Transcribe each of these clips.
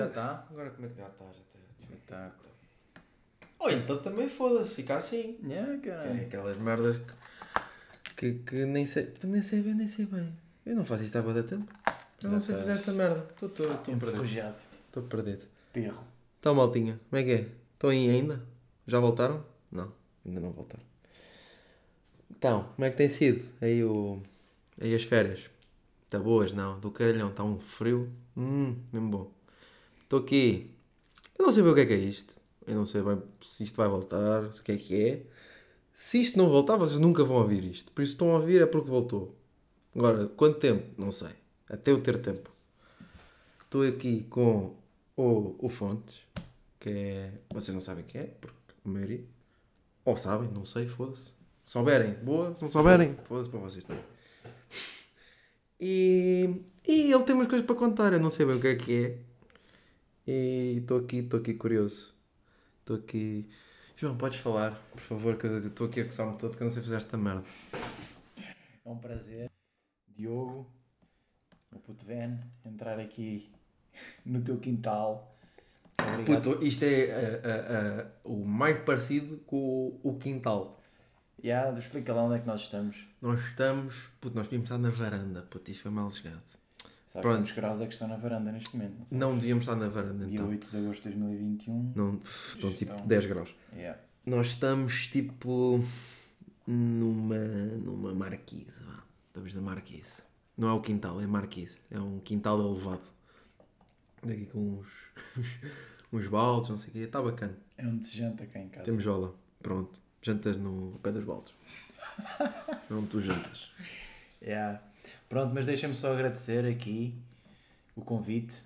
Já está? Agora como é que já está? Já está. Espetáculo. Ou então também foda-se, fica assim. Yeah, É caralho. aquelas merdas que, que, que nem sei. Nem sei bem, nem sei bem. Eu não faço isto há muito tempo. Eu não sei fazer esta merda. Estou perdido. Enferrujado. Estou perdido. Perro. Então, maltinha, como é que é? Estão aí ainda? Já voltaram? Não, ainda não voltaram. Então, como é que tem sido aí, o... aí as férias? Está boas? Não, do caralhão, está um frio. Hum, mesmo bom. Estou aqui. Eu não sei bem o que é que é isto. Eu não sei bem se isto vai voltar, se o que é que é. Se isto não voltar, vocês nunca vão ouvir isto. Por isso estão a ouvir é porque voltou. Agora, quanto tempo? Não sei. Até eu ter tempo. Estou aqui com o, o Fontes, que é. Vocês não sabem quem é, porque a maioria. Ou sabem, não sei, foda-se. Se souberem, boa. Se não souberem, foda-se para vocês também. E, e ele tem umas coisas para contar, eu não sei bem o que é que é. E estou aqui, estou aqui curioso. Estou aqui. João, podes falar, por favor, que eu estou aqui a coçar-me todo que eu não sei fazer esta merda. É um prazer, Diogo, o puto Ven, entrar aqui no teu quintal. Obrigado. Puto, isto é ah, ah, ah, o mais parecido com o, o quintal. Yeah, explica lá onde é que nós estamos. Nós estamos. Puto, nós devíamos estar na varanda. Puto, isto foi mal chegado. Sabes Pronto. quantos graus é que estão na varanda neste momento? Não. Não devíamos estar na varanda Dia então. 8 de agosto de 2021. Não, estão tipo Estão. 10 graus. Yeah. Nós estamos tipo numa, numa marquise. vá. Estamos na marquise. Não é o quintal, é marquise. É um quintal elevado. Aqui com uns, uns baldes, não sei o quê. Está bacana. É onde se janta cá em casa. Temos jola. Pronto. Jantas no pé dos baldes. não tu jantas. Yeah. Pronto, mas deixa-me só agradecer aqui o convite.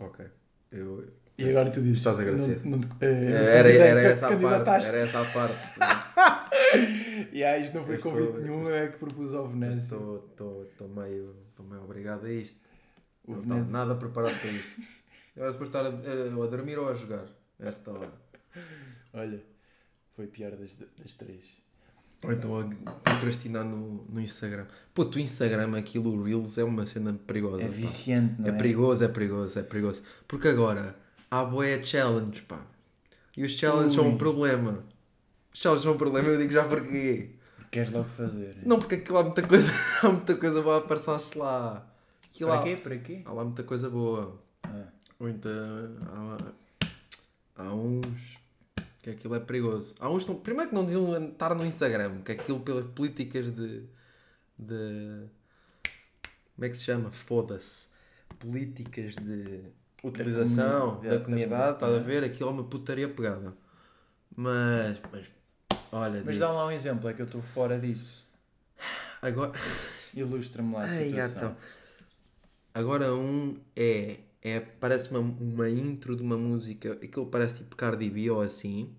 Ok. Eu, E agora tu dizes. Estás a agradecer. Não, não, eh, era, era essa a parte. Era essa a parte. E aí, isto não foi estou- convite nenhum, é que propus ao Venâncio. Estou estou- estou meio, estou meio obrigado a isto. O não estava nada preparado para isto. Eu era depois estar a, a- a dormir ou a jogar. Esta hora. Olha, foi pior das, das três. Ou então a procrastinar no, no Instagram. Puto, o Instagram, aquilo, o Reels, é uma cena perigosa. É pá. viciante, não É é? perigoso, é perigoso, é perigoso. Porque agora há boé challenge, pá. E os challenges são um problema. Os challenges são um problema, eu digo já porquê. Queres logo fazer? Não, porque aquilo há muita coisa, há muita coisa boa a aparecer lá. Aquilo Para há- quê? Para quê? Há lá muita coisa boa. Ah, Muita. Há, há uns. Que aquilo é perigoso. Há uns não, primeiro que não deviam estar no Instagram, que aquilo pelas políticas de. de. Como é que se chama? Foda-se. Políticas de utilização da da comunidade, estás a comunidade. ver? Aquilo é uma putaria pegada. Mas. mas olha, Mas dá lá um exemplo, é que eu estou fora disso. agora. Ilustra-me lá a Ai, situação. então. Agora um é, é parece uma, uma intro de uma música, aquilo parece tipo Cardi B ou assim,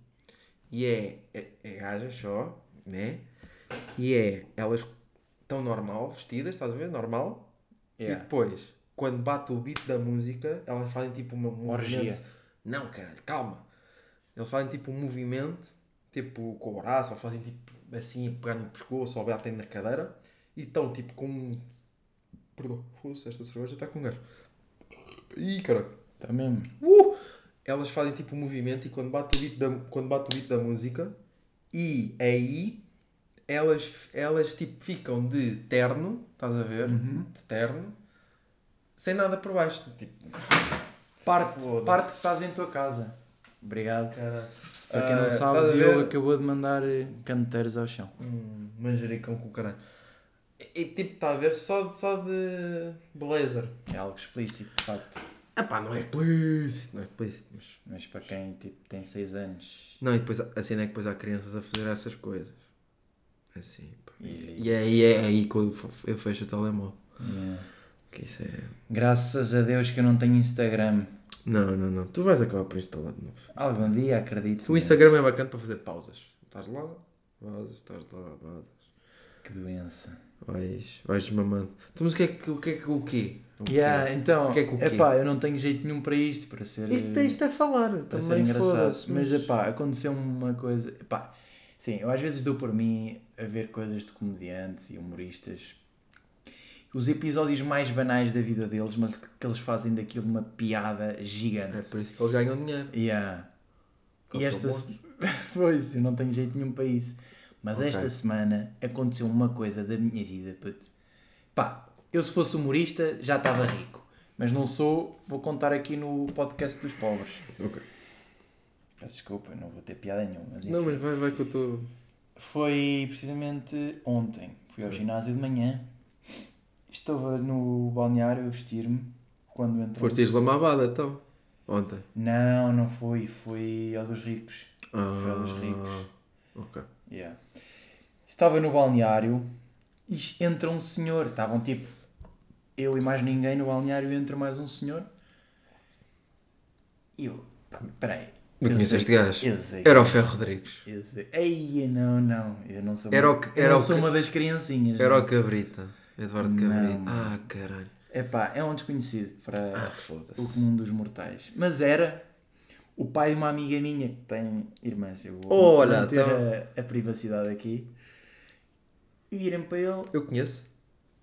e é, é, é gajas só, né? E é, elas estão normal, vestidas, estás a ver? Normal. E Yeah. depois, quando bate o beat da música, elas fazem tipo uma, um movimento. Não, caralho, calma. Eles fazem tipo um movimento, tipo com o braço, ou fazem tipo assim, a pegar no pescoço, ou batem na cadeira, e estão tipo com um. Perdão, fosse esta cerveja está com gás. Ih, caralho. Está mesmo? Uh! Elas fazem tipo um movimento e quando bate o beat da, quando bate o beat da música, e aí elas, elas tipo ficam de terno, estás a ver? Uhum. De terno, sem nada por baixo. Tipo, Parte, parte que estás em tua casa. Obrigado. Para quem Ah, não sabe, estás a o Diogo ver? acabou de mandar caneteiros ao chão. Hum, manjericão com o caralho. E, tipo, está a ver só, só de blazer. É algo explícito, de facto. Ah pá, não é explícito, não é explícito, mas... Mas para quem tipo, tem 6 anos Não, e depois, a cena é que depois há crianças a fazer essas coisas. Assim, pá. E- E é, e é aí que eu, fecho o telemóvel. Yeah. Que isso é... Graças a Deus que eu não tenho Instagram. Não, não, não. Tu vais acabar por instalar de novo. Algum dia acredito. O Instagram é bacana para fazer pausas. Estás lá, vazas, estás lá, vazas. Que doença. Vais, vais desmamando. Então, mas o que é que o que? É que, o quê? O quê? Yeah, então, O que é que o quê? epá, eu não tenho jeito nenhum para isto, para ser, Isto tens de a falar. para ser Também engraçado. foda-se, Mas, epá, aconteceu uma coisa. Epá, sim, eu às vezes dou por mim a ver coisas de comediantes e humoristas os episódios mais banais da vida deles, mas que eles fazem daquilo uma piada É gigante. por isso que eles ganham dinheiro. Yeah. E eles esta são se- Pois, eu não tenho jeito nenhum para isso. Mas Ok. esta semana aconteceu uma coisa da minha vida, puto. Pá, eu se fosse humorista já estava rico. Mas não sou, vou contar aqui no podcast dos pobres. Ok. Peço desculpa, não vou ter piada nenhuma. Mas Não, mas vai, vai que eu estou. Foi precisamente ontem. Fui ao Sim. ginásio de manhã. Estava no balneário a vestir-me. Quando entrou. Foste ir lamabada então? Ontem. Não, não foi. Foi ao dos ricos. Ah, Foi ao dos ricos. Ok. Yeah. Estava no balneário e entra um senhor. Estavam tipo eu e mais ninguém no balneário entra mais um senhor. E eu, peraí. Conheço sei- este gajo. Eu sei. Era o Ferro Rodrigues. Eu sei. Ei, não, não. Eu não sou, Era uma, o era não o sou que- uma das criancinhas. Era não. o Cabrita. Eduardo Não, Cabrita. mano. Ah, caralho. Epá, é um desconhecido para Ah, o comum dos mortais. Mas era o pai de uma amiga minha que tem irmãs. Eu vou Olha, manter então- a, a privacidade aqui. E virem para ele, Eu conheço.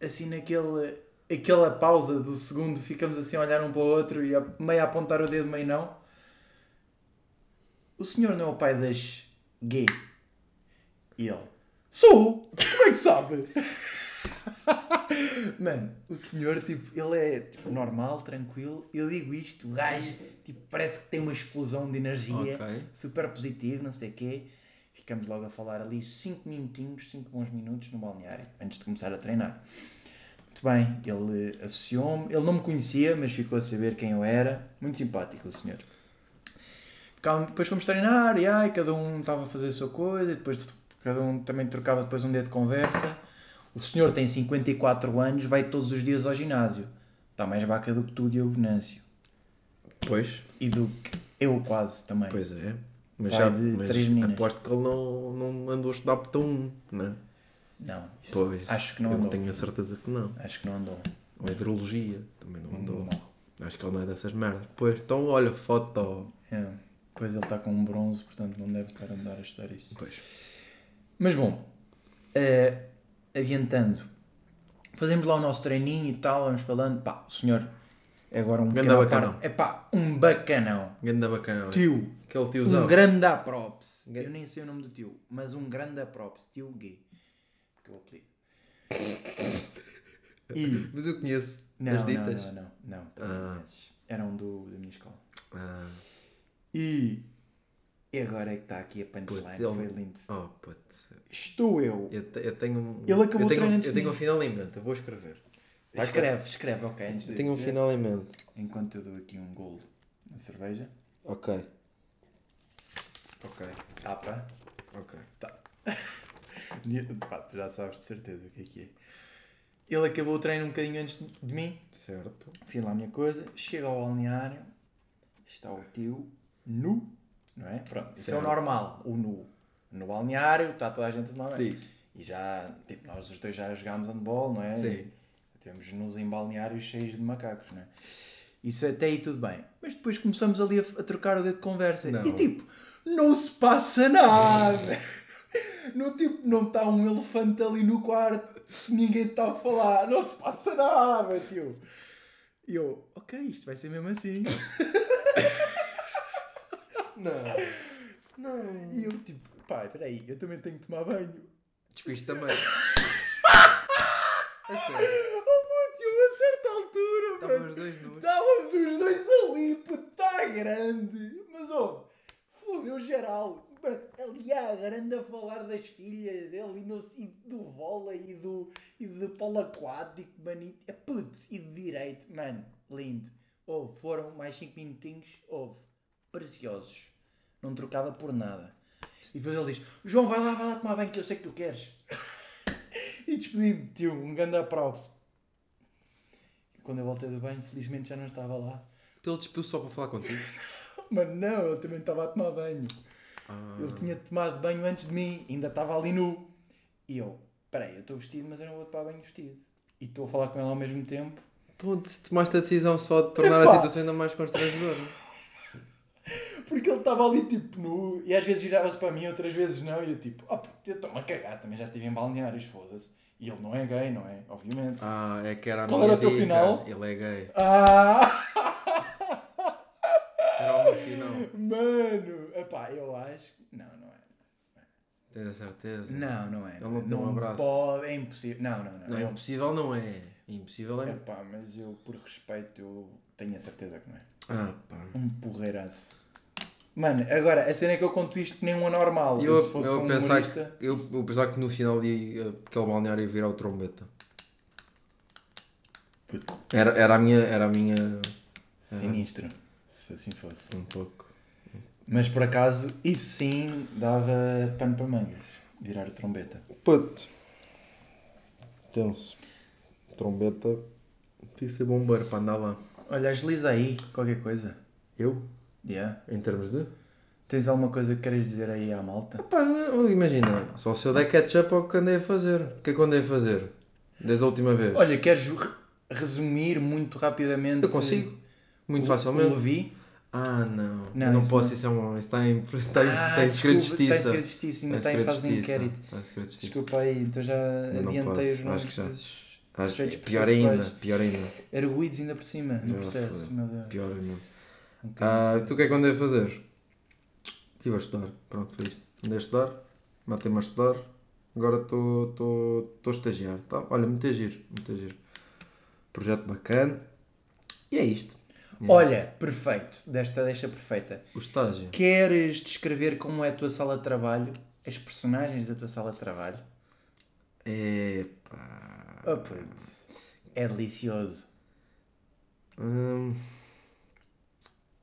assim naquele, aquela pausa do segundo, ficamos assim a olhar um para o outro e a, meio a apontar o dedo, meio não. O senhor não é o pai das gay? E ele, sou! Como é que sabe? Mano, o senhor, tipo, ele é tipo, normal, tranquilo. Eu digo isto, o gajo, tipo, parece que tem uma explosão de energia, Ok. super positivo, não sei o quê. Ficamos logo a falar ali 5 minutinhos, 5 bons minutos no balneário, antes de começar a treinar. Muito bem, ele associou-me, ele não me conhecia, mas ficou a saber quem eu era. Muito simpático o senhor. Depois fomos treinar, e ai, cada um estava a fazer a sua coisa, depois cada um também trocava depois um dia de conversa. O senhor tem 54 anos, vai todos os dias ao ginásio. Está mais baca do que tu, Diogo Venâncio. Pois. E do que eu quase também. Pois é. Mas Pai já de mas três meninas. aposto que ele não, não andou a estudar para um, não é? Não, isso Pois. acho que não eu andou. tenho a certeza que não. Acho que não andou. Ou hidrologia. Também não andou. Não. Acho que ele não é dessas merdas. Pois. Então olha, foto. É. Depois ele está com um bronze, portanto não deve estar a andar a estudar isso. Pois. Mas bom, eh, adiantando, fazemos lá o nosso treininho e tal, vamos falando. Pá, o senhor é agora um à bacanão. É pá, um bacanão. Ganda bacana. Tio, Aquele tiozão. um grande props. Eu nem sei o nome do tio, mas um grande props. Tio gay. Que eu apelido. E. Mas eu conheço Não, as não, ditas. não, não, não, também Ah. não conheces. Eram do, da minha escola. Ah, E. E agora é que está aqui a punchline. Foi lindo. oh, putz. Estou eu. Eu, te- eu tenho um. Ele acabou eu o tenho, treino um- Eu tenho um final em mente. Eu vou escrever. Vai Escreve, escreve, ok. Antes de Eu tenho um dizer. final em mente. Enquanto eu dou aqui um golo na cerveja. Ok. Ok. Tapa. Ok. Pá, tu já sabes de certeza o que é que é. Ele acabou o treino um bocadinho antes de mim. Certo. Fiz lá a minha coisa. Chega ao balneário. Está o tio nu. Não é? Pronto. Isso é o normal. O nu. No balneário está toda a gente de. Sim. E já, tipo, nós os dois já jogámos handball, não é? Sim. Temos nos em balneários cheios de macacos, não é? Isso até aí tudo bem. Mas depois começamos ali a, a trocar o dedo de conversa. Não. E tipo, não se passa nada. não, tipo, não está um elefante ali no quarto. Ninguém está a falar. Não se passa nada, tio. E eu, ok, isto vai ser mesmo assim. Não. Não. E eu tipo, pá, peraí, eu também tenho que tomar banho. Despiste também. É sério. Oh, tio, a certa altura, Estavam mano. os dois nus. Estávamos os dois ali, está grande. Mas, ó, fodeu geral. Mano, ali há a grande a falar das filhas, ali no, e do vôlei e do, e do polo aquático, manito. É putz, e de direito, mano, lindo. Houve, foram mais 5 minutinhos, houve, preciosos. Não trocava por nada. E depois ele diz: João, vai lá, vai lá tomar banho que eu sei que tu queres. e despedi-me, tio, um grande props. E quando eu voltei do banho, felizmente já não estava lá. Então ele despiu só para falar contigo. Mas não, ele também estava a tomar banho. Ah. Ele tinha tomado banho antes de mim, ainda estava ali nu. E eu, peraí, eu estou vestido, mas eu não vou tomar banho vestido. E estou a falar com ele ao mesmo tempo. Então tomaste a decisão só de tornar a situação ainda mais constrangedora. Porque ele estava ali tipo nu, e às vezes virava-se para mim, outras vezes não. E eu tipo, oh, eu estou-me a cagar, também já estive em balneários, foda-se. E ele não é gay, não é? Obviamente. Ah, é que era a Qual minha era o teu dica. final? Ele é gay. Ah! Era o meu final. Mano! Epá, eu acho. que- Não, não é. Tens a certeza? Não, não é. Ele não deu um abraço. Pode, é impossível. Não, não, não. Não, é impossível não é. Impossível é. Epá, mas eu, por respeito, eu tenho a certeza que não é. Ah, pá. Um porreiraço. Mano, agora, a cena é que eu conto isto que nem um anormal. Eu, se fosse eu, um pensar que, humorista... eu, eu pensar que no final ia, aquele balneário ia virar o trombeta. Era, era a minha. Era a minha. Sinistro, se assim fosse. Um pouco. Mas por acaso, isso sim dava pano para mangas. Virar o trombeta. Puto. Tenso. Trombeta. Podia ser bombeiro para andar lá. Olha, agiliza aí qualquer coisa. Eu? Yeah. Em termos de? Tens alguma coisa que queres dizer aí à malta? Imagina. Só se eu der catch-up ao que andei a fazer. O que é que andei a fazer? Desde a última vez. Olha, queres re- resumir muito rapidamente? eu consigo. Muito o- facilmente. O Levi? Ah, não. Não, não isso posso, não. isso é um. Isso está em, está em, Ah, está em segredo de desculpa, Está em justiça. segredo de justiça, ainda está em segredo fase de justiça. inquérito. Está em segredo de justiça. Desculpa aí, então já Eu não adiantei os posso, nomes acho que que pior ainda, pior ainda. Arguídos ainda por cima, no processo. Meu Deus. Pior ainda. Ah, assim. tu o que é que andei a fazer? Estive a estudar. Pronto, foi isto. Andei a estudar, matei-me a estudar. Agora estou a estagiar. Tá? Olha, muito giro, muito giro. Projeto bacana. E é isto. Olha, perfeito. Desta deixa perfeita. O estágio. Queres descrever como é a tua sala de trabalho? As personagens da tua sala de trabalho? Epá. Oh. É delicioso. Hum,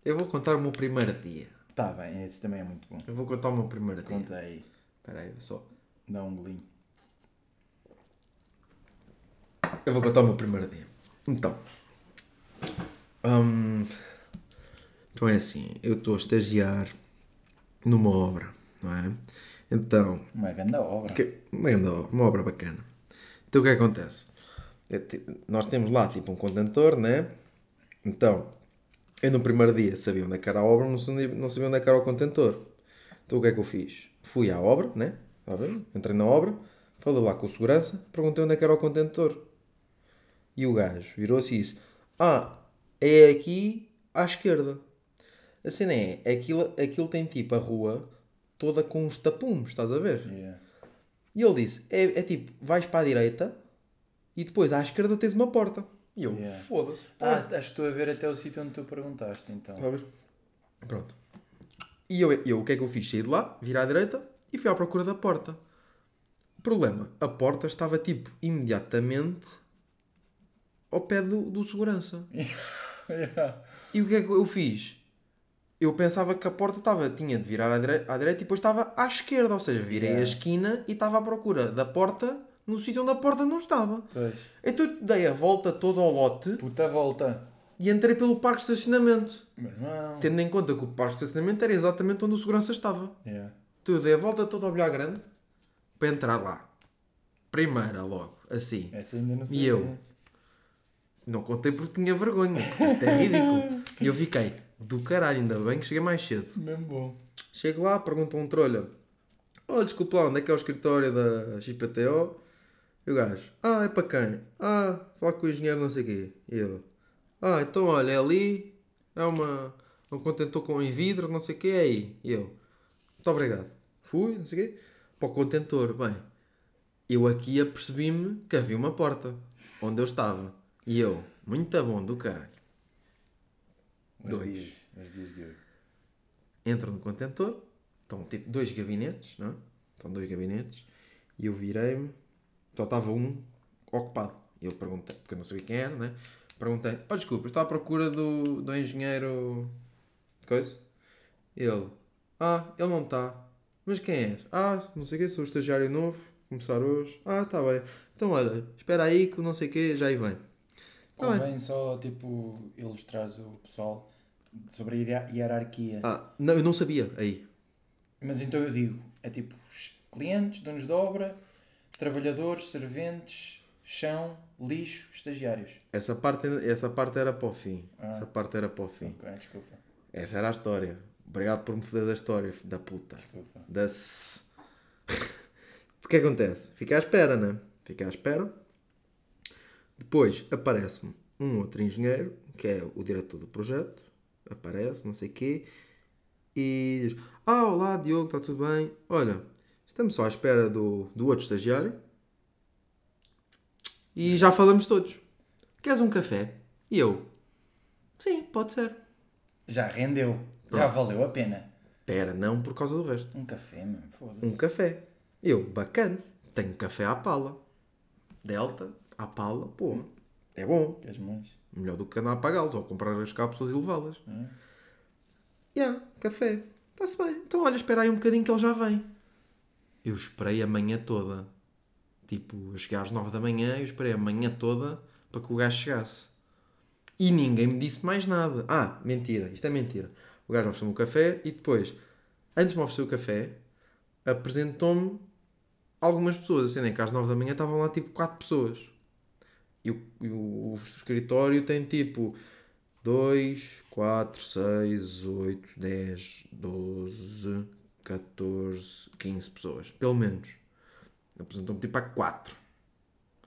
eu vou contar o meu primeiro dia. Tá bem, esse também é muito bom. Eu vou contar o meu primeiro dia. Conta aí. Espera aí, só. Dá um golinho. Eu vou contar o meu primeiro dia. Então. hum, então é assim, eu estou a estagiar numa obra, não é? Então, Uma grande obra. que, uma, grande obra, uma obra bacana. Então o que acontece? É Nós temos lá tipo um contentor, né? Então, eu no primeiro dia sabia onde é que era a obra, não sabia, não sabia onde é que era o contentor. Então o que é que eu fiz? Fui à obra, né? Ver? Entrei na obra, falei lá com o segurança, perguntei onde é que era o contentor. E o gajo virou-se e disse: Ah, é aqui à esquerda. A cena é, aquilo, aquilo tem tipo a rua toda com uns tapumes, estás a ver? Yeah. E ele disse: é, é tipo, vais para a direita e depois à esquerda tens uma porta. E eu, Yeah. foda-se. Ah, acho que estou a ver até o sítio onde tu perguntaste, então. Ver? Pronto. E eu, eu, o que é que eu fiz? Saí de lá, virei à direita e fui à procura da porta. Problema, a porta estava tipo imediatamente ao pé do, do segurança. Yeah. E o que é que eu fiz? Eu pensava que a porta estava, tinha de virar à direita, à direita e depois estava à esquerda, ou seja, virei Yeah. a esquina e estava à procura da porta no sítio onde a porta não estava. Pois. Então dei a volta toda ao lote Puta volta. e entrei pelo parque de estacionamento. Tendo em conta que o parque de estacionamento era exatamente onde o segurança estava. Yeah. Então eu dei a volta toda ao bilhar grande para entrar lá. Primeira logo, assim. Essa ainda não sei. E eu? Não contei porque tinha vergonha. Isto é ridículo. E eu fiquei do caralho, ainda bem que cheguei mais cedo. Mesmo bom. Chego lá, pergunto a um trolha: Olha, desculpa lá, onde é que é o escritório da XPTO? E o gajo: Ah, é para quem? Ah, falar com o engenheiro, não sei o quê. E eu: Ah, então olha, é ali, é uma, um contentor com em vidro, não sei o quê, é aí. E eu: Muito obrigado. Fui, não sei o quê, para o contentor. Bem, eu aqui apercebi-me que havia uma porta onde eu estava. E eu: Muito bom do caralho. Dois. dias. Os dias de hoje. entro no contentor, estão tipo dois gabinetes, não é? Estão dois gabinetes, e eu virei-me, só estava um ocupado. E eu perguntei, porque eu não sabia quem era, né? Perguntei, oh desculpa, estou à procura do, do engenheiro. coisa? Ele, ah, ele não está. Mas quem é? Ah, não sei o quê, sou estagiário novo, começar hoje. Ah, está bem. Então olha, espera aí que o não sei o quê já aí vem. Tá bem. Convém só, tipo, ilustrar o pessoal sobre a hierar- hierarquia. Ah, não, eu não sabia aí. Mas então eu digo, é tipo, clientes, donos de obra, trabalhadores, serventes, chão, lixo, estagiários. Essa parte, essa parte era para o fim. Ah. Essa parte era para o fim. Ok, desculpa. Essa era a história. Obrigado por me foder da história, da puta. Desculpa. Da s. o que acontece? Fica à espera, né? Fiquei à espera. Depois aparece-me um outro engenheiro, que é o diretor do projeto, aparece, não sei o quê, e diz: Ah, olá Diogo, está tudo bem? Olha, estamos só à espera do, do outro estagiário e já falamos todos. Queres um café? E eu: Sim, pode ser. Já rendeu. Já valeu a pena. Pera, não por causa do resto. Um café, mano. Foda-se. Um café. Eu, bacana, tenho café à pala. Delta, à pala, pô, é bom. Queres mais? Melhor do que andar a pagá-los ou comprar as cápsulas e levá-las. Yeah, café. Está-se bem. Então olha, espera aí um bocadinho que ele já vem. Eu esperei a manhã toda. Tipo, eu cheguei às nove da manhã e eu esperei a manhã toda para que o gajo chegasse. E ninguém me disse mais nada. Ah, mentira. Isto é mentira. O gajo ofereceu-me o café e depois, antes de me oferecer o café, apresentou-me algumas pessoas. Assim, nem que às nove da manhã estavam lá tipo quatro pessoas. E o, e o escritório tem tipo 2, 4, 6, 8, 10, 12, 14, 15 pessoas. Pelo menos. Apresentou-me tipo a 4.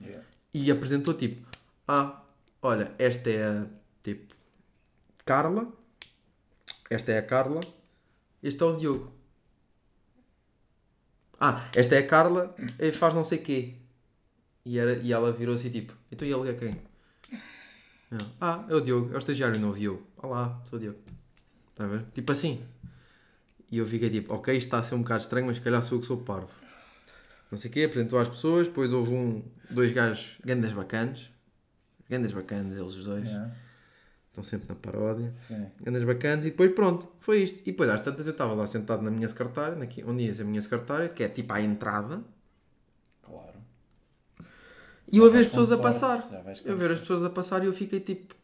Yeah. E apresentou tipo: Ah, olha, esta é a tipo Carla. Esta é a Carla. Este é o Diogo. Ah, esta é a Carla e faz não sei quê. E, era, e ela virou-se tipo: Então ele é quem? Eu, ah, é o Diogo, é o estagiário novo. E eu: Olá, sou o Diogo. Está a ver? Tipo assim. E eu fiquei tipo: Ok, isto está a ser um bocado estranho, mas se calhar sou eu que sou parvo. Não sei o quê, apresentou às pessoas. Depois houve um, dois gajos grandes bacanas. Grandes bacanas, eles os dois. Yeah. Estão sempre na paródia. Sim. Grandes bacanas e depois pronto, foi isto. E depois às tantas eu estava lá sentado na minha secretária, onde ia ser a minha secretária, que é tipo à entrada. E eu a Já ver as pessoas a passar. já Eu a ver as pessoas a passar e eu fiquei tipo,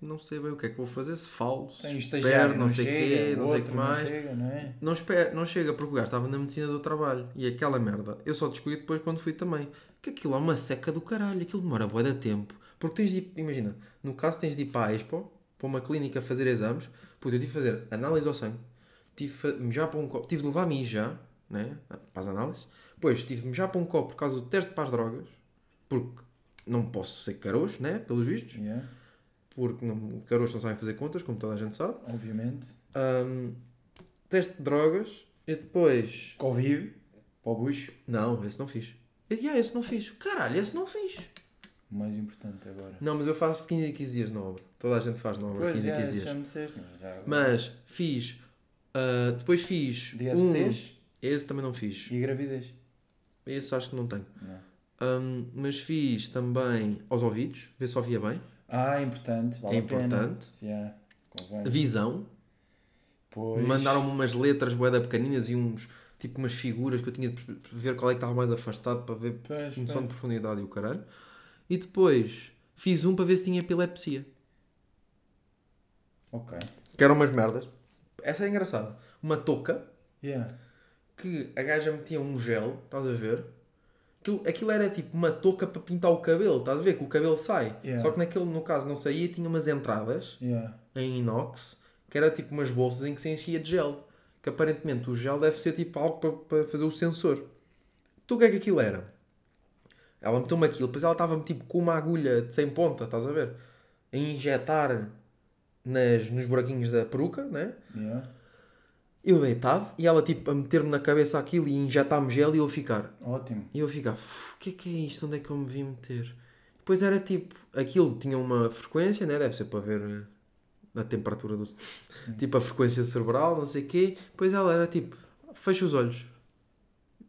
não sei bem o que é que vou fazer, se falo, se espero, estagiário, não, sei o quê, não sei o que mais. Não chega, não é? Não, espera, não chega porque o gajo estava na medicina do trabalho e aquela merda eu só descobri depois quando fui também. Que aquilo é uma seca do caralho, aquilo demora bué de tempo. Porque tens de ir, imagina, no caso tens de ir para a Expo, para uma clínica fazer exames. Puta, eu tive de fazer análise ao sangue, tive de mijar para um copo, tive de levar mijar, né, para as análises. Depois tive de mijar para um copo por causa do teste para as drogas, porque não posso ser caroço, né, pelos vistos, Yeah. porque não, caroços não sabem fazer contas, como toda a gente sabe. Obviamente. Ahm, teste de drogas e depois. Covid. Para o bucho. Não, esse não fiz. E, yeah, esse não fiz. Caralho, esse não fiz. O mais importante agora. Não, mas eu faço de 15 em 15 dias na obra. Toda a gente faz na obra, Pois 15 em é, 15 isso já dias. me disseste, mas já. Mas fiz. ah, depois fiz. DSTs Um, esse também não fiz. e gravidez. Esse acho que não tenho. Não. Ahm, mas fiz também aos ouvidos, ver se ouvia bem. Ah, importante. Vale É importante. Convém. Visão. Pois. Mandaram-me umas letras boeda pequeninas e uns. Tipo umas figuras que eu tinha de ver qual é que estava mais afastado para ver Pois, noção pois. de profundidade e o caralho. E depois fiz um para ver se tinha epilepsia. Ok. Que eram umas merdas. Essa é engraçada. Uma touca Yeah. que a gaja metia um gel, estás a ver? Aquilo, aquilo era tipo uma touca para pintar o cabelo, estás a ver? Que o cabelo sai. Yeah. Só que naquele, no caso, não saía, tinha umas entradas Yeah. em inox que era tipo umas bolsas em que se enchia de gel. Que aparentemente o gel deve ser tipo algo para, para fazer o sensor. Então o que é que aquilo era? Ela meteu-me aquilo, depois ela estava tipo com uma agulha de 100 ponta, estás a ver? A injetar nas, nos buraquinhos da peruca, né? Yeah. Eu deitado e ela tipo a meter-me na cabeça aquilo e injetar-me gel e eu a ficar. Ótimo. E eu a ficar, "Uf, o que é que é isto? Onde é que eu me vim meter? Depois era tipo, aquilo tinha uma frequência, né? Deve ser para ver eh, a temperatura do. Tipo a frequência cerebral, não sei o quê. Depois ela era tipo, fecha os olhos.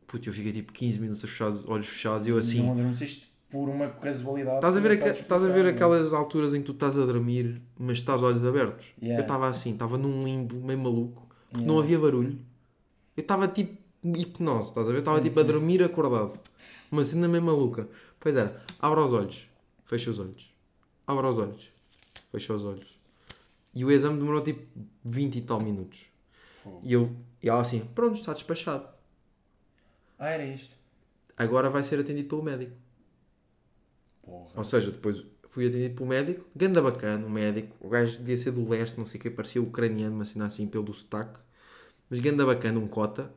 Puto, eu fiquei tipo 15 minutos a fechar os olhos fechados e eu assim. Não adormeceste por uma casualidade. Estás a, ver sabes estás a ver explicar, aquelas alturas em que tu estás a dormir, mas estás olhos abertos? Yeah. Eu estava assim, estava num limbo meio maluco, Yeah. não havia barulho. Eu estava tipo hipnose, estás a ver? Estava Sim, tipo a sim, dormir acordado. Uma cena meio maluca. Pois era, abre os olhos, fecha os olhos. Abre os olhos, fecha os olhos. E o exame demorou tipo 20 e tal minutos. Fogo. E eu, e ela assim, pronto, está despachado. Ah, era isto. Agora vai ser atendido pelo médico. Porra. Ou seja, depois fui atendido pelo médico, ganda bacana, o médico, o gajo devia ser do leste, não sei o que, parecia ucraniano, mas assim, assim pelo sotaque, mas ganda bacana, um cota,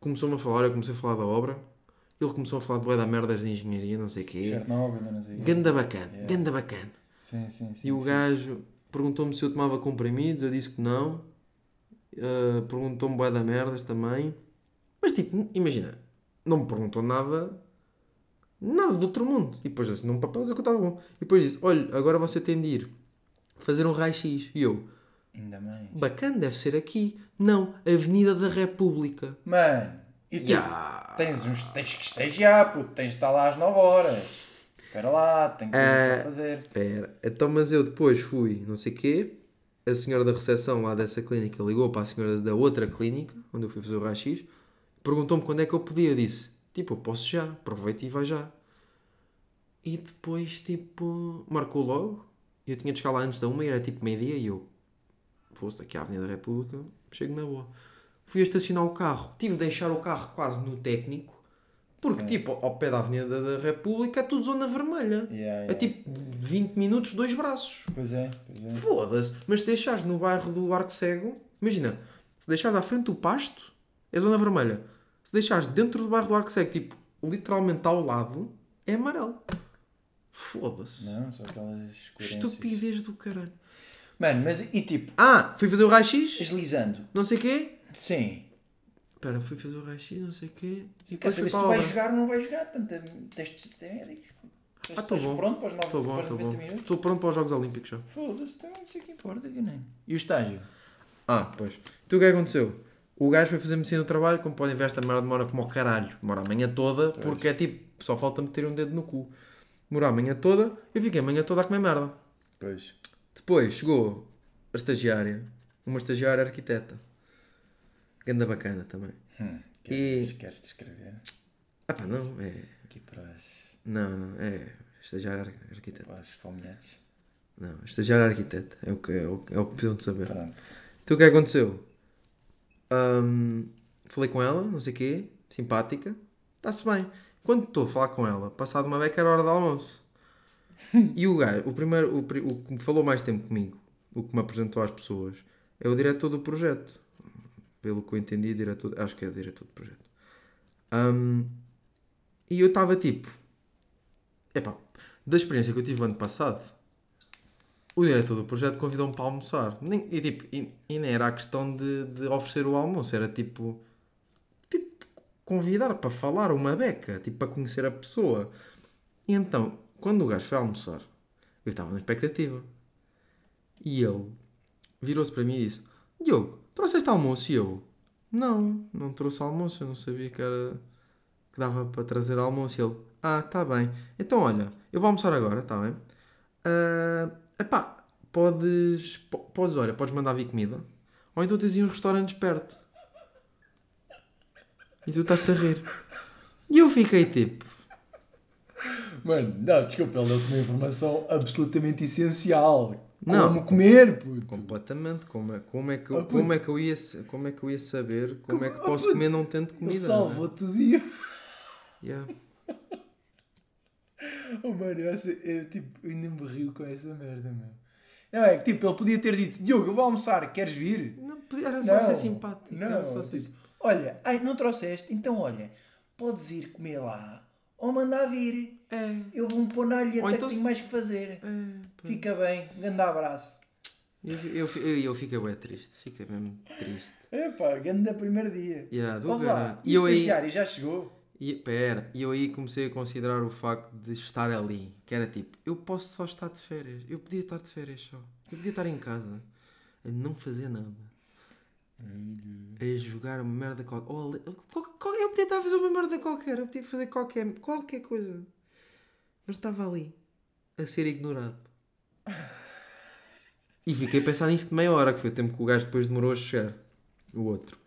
começou-me a falar, eu comecei a falar da obra, Ele começou a falar de da merdas de engenharia, não sei o quê. Chernobyl, não sei o quê. Ganda bacana, Yeah. ganda bacana. Sim, sim, sim. E o gajo perguntou-me se eu tomava comprimidos, eu disse que não. Uh, perguntou-me bué da merdas também. Mas tipo, imagina, não me perguntou nada, nada do outro mundo. E depois assinou um papel dizer que eu estava bom. E depois disse, olha, agora você tem de ir fazer um raio-x. E eu, Ainda mais. bacana, deve ser aqui. Não, Avenida da República. Mano, e tu Ya. tens, uns, tens que estagiar, puto, tens de estar lá às 9 horas. Espera lá, tenho que para fazer. Espera, então mas eu depois fui, não sei quê, a senhora da recepção lá dessa clínica ligou para a senhora da outra clínica, onde eu fui fazer o raio-x, perguntou-me quando é que eu podia, eu disse, tipo, eu posso já, aproveita e vai já. E depois, tipo, marcou logo, eu tinha de chegar lá antes da uma, era tipo meio-dia, e eu, fosse aqui à Avenida da República, chego na boa. Fui a estacionar o carro, tive de deixar o carro quase no técnico, porque, Sim. tipo, ao pé da Avenida da República é tudo zona vermelha. Ya, É ya. tipo 20 minutos, dois braços. Pois é, pois é. Foda-se. Mas se deixares no bairro do Arco Cego, imagina, se deixares à frente do pasto, é zona vermelha. Se deixares dentro do bairro do Arco Cego, tipo, literalmente ao lado, é amarelo. Foda-se. Não, são aquelas coerências. Estupidez do caralho. Mano, mas e tipo, Ah, fui fazer o raio-x, deslizando. não sei o quê. Sim. Espera, fui fazer o raio-x, não sei o quê. E saber se tu vais jogar ou não vais jogar? Tanto testes de médicos. Ah, Estás bom. pronto para os, Estou bom, para os estou 90 bom. minutos? Estou pronto para os Jogos Olímpicos já. Foda-se, então não sei o que importa, que nem. E o estágio? Ah, pois. Então o que é que aconteceu? O gajo foi fazer medicina do trabalho, como podem ver, esta merda demora como ao caralho. Demora a manhã toda, porque é tipo, só falta meter um dedo no cu. Demorou a manhã toda, eu fiquei a manhã toda a comer merda. Pois. Depois chegou a estagiária, uma estagiária arquiteta. Ganda bacana também. Hum, E- queres, queres descrever? Ah pá, não, é. Aqui para as, Não, não, é. Estagiária ar- arquiteta. para as fomelhetes. Não, estagiária arquiteta. É o que, é o, é o que precisam de saber. Pronto. Então o que é que aconteceu? Ahm, falei com ela, não sei o quê, simpática, está-se bem. Quando estou a falar com ela, passado uma beca era hora de almoço. e o gajo, o primeiro, o, o que me falou mais tempo comigo, o que me apresentou às pessoas, é o diretor do projeto. Pelo que eu entendi, diretor, acho que é diretor do projeto. Ahm, e eu estava tipo, epá, da experiência que eu tive ano passado, o diretor do projeto convidou-me para almoçar. Nem, e, tipo, e, e nem era a questão de, de oferecer o almoço, era tipo, tipo convidar para falar uma beca, tipo para conhecer a pessoa. E então, quando o gajo foi almoçar, eu estava na expectativa. E ele virou-se para mim e disse: Diogo, trouxeste almoço? E eu: Não, não trouxe almoço, eu não sabia que era que dava para trazer almoço. E ele: Ah, tá bem. Então, olha, eu vou almoçar agora, tá bem? Ah, epá, podes, po- podes, olha, podes mandar vir comida. Ou então tens aí uns restaurantes perto. E tu estás-te a rir. E eu fiquei tipo, Mano, não, desculpa, ele deu-te uma informação absolutamente essencial. Não. Como comer, puto. completamente, como é, como é, que, Ah, eu, puto. como é que eu ia, como é que eu ia saber como é que Como- posso ah, puto, comer não tendo comida? salvou-te o dia. Yeah. Oh, mano, eu, eu, tipo, ainda me rio com essa merda, meu. Não, é que tipo, ele podia ter dito, Diogo, eu vou almoçar, queres vir? Não, era só ser simpático. Não, era só ser tipo, olha, ai, não trouxeste? Então, olha, podes ir comer lá ou mandar vir. É, Eu vou-me pôr na alha até então que tenho mais que fazer. é, pá. Fica bem, grande abraço. Eu, eu, eu, eu fiquei bem triste, fiquei mesmo triste. Epá, grande primeiro dia. Yeah, do Vamos caralho. lá, E o estagiário já chegou? E, pera, e eu aí comecei a considerar o facto de estar ali, que era tipo, eu posso só estar de férias, eu podia estar de férias só, eu podia estar em casa, a não fazer nada, a jogar uma merda qualquer, ou eu podia estar a fazer uma merda qualquer, eu podia fazer qualquer, qualquer coisa, mas estava ali, a ser ignorado. E fiquei a pensar nisto meia hora, que foi o tempo que o gajo depois demorou a chegar, o outro.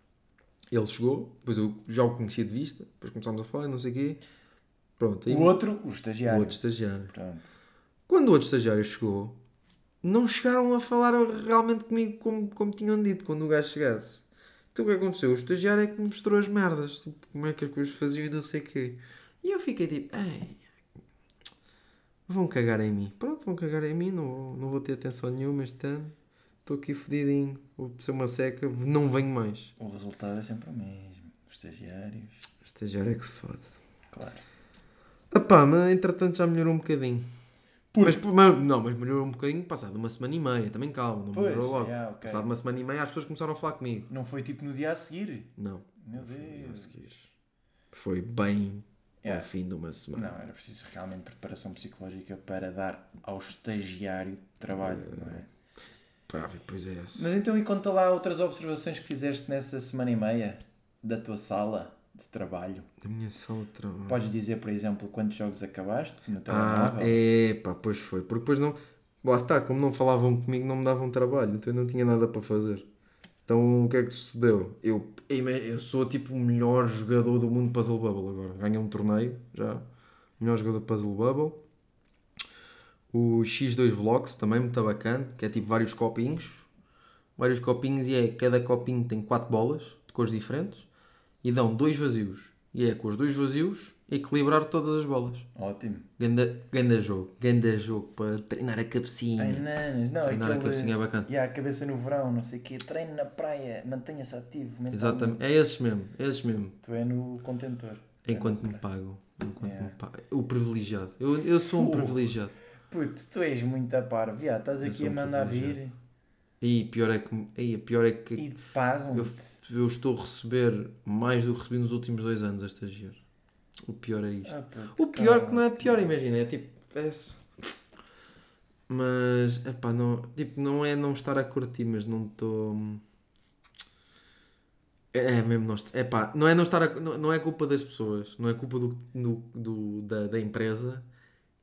Ele chegou, depois eu já o conheci de vista, depois começámos a falar, não sei o quê. Pronto, aí O outro, o o estagiário. outro estagiário. Pronto. Quando o outro estagiário chegou, não chegaram a falar realmente comigo como, como tinham dito quando o gajo chegasse. Então o que aconteceu? O estagiário é que me mostrou as merdas, tipo, como é que as coisas faziam e não sei o quê. E eu fiquei tipo, ei, vão cagar em mim. Pronto, vão cagar em mim, não, vou- não vou ter atenção nenhuma este ano. Estou aqui fodidinho, vou ser uma seca, não venho mais. O resultado é sempre o mesmo. Os estagiários. O estagiário é que se fode. Claro. Epá, mas entretanto já melhorou um bocadinho. Mas, mas- não, mas melhorou um bocadinho passado uma semana e meia, também calma, não Pois, melhorou logo. yeah, ok. Passado uma semana e meia as pessoas começaram a falar comigo. Não foi tipo no dia a seguir? Não. Meu A Deus. seguir. Foi bem Yeah. ao fim de uma semana. Não, era preciso realmente preparação psicológica para dar ao estagiário trabalho, não é? Pá, pois é esse. Mas então e conta lá outras observações que fizeste nessa semana e meia da tua sala de trabalho. A minha sala de trabalho. Podes dizer, por exemplo, quantos jogos acabaste no Ah, telemóvel? é pá, pois foi. Porque depois não. Lá está, como não falavam comigo, não me davam trabalho, então eu não tinha nada para fazer. Então o que é que sucedeu? Eu, eu sou tipo o melhor jogador do mundo Puzzle Bubble agora. Ganhei um torneio já. Melhor jogador de Puzzle Bubble. O X2 Blocks também, muito bacana, que é tipo vários copinhos. Vários copinhos e é cada copinho tem quatro bolas de cores diferentes e dão dois vazios. E é com os dois vazios equilibrar todas as bolas. Ótimo. Ganda, ganda jogo, ganda jogo para treinar a cabecinha. Ai, nanas, não, Treinar a aquele... cabecinha é bacana. E a cabeça no verão, não sei o quê. Treino na praia, mantenha-se ativo. Exatamente, é esses mesmo, é esses mesmo. Tu é no contentor. Enquanto É me praia. pagam. Enquanto Yeah. me pagam. O privilegiado. Eu, eu sou um Fu. privilegiado. Puto, tu és muito a par. Viado, estás Eu aqui sou a um mandar vir. E pior é que, e pior é que e pagam-te. eu, eu estou a receber mais do que recebi nos últimos dois anos a estagiar. O pior é isto. Ah, puto, O pior que não é cala-te. pior, imagina, é tipo. É só- Mas, epá, não, tipo, não é não estar a curtir, mas não estou. É mesmo não estar. Epá, não é não estar a, não, não é culpa das pessoas, não é culpa do, do, do- da, da empresa.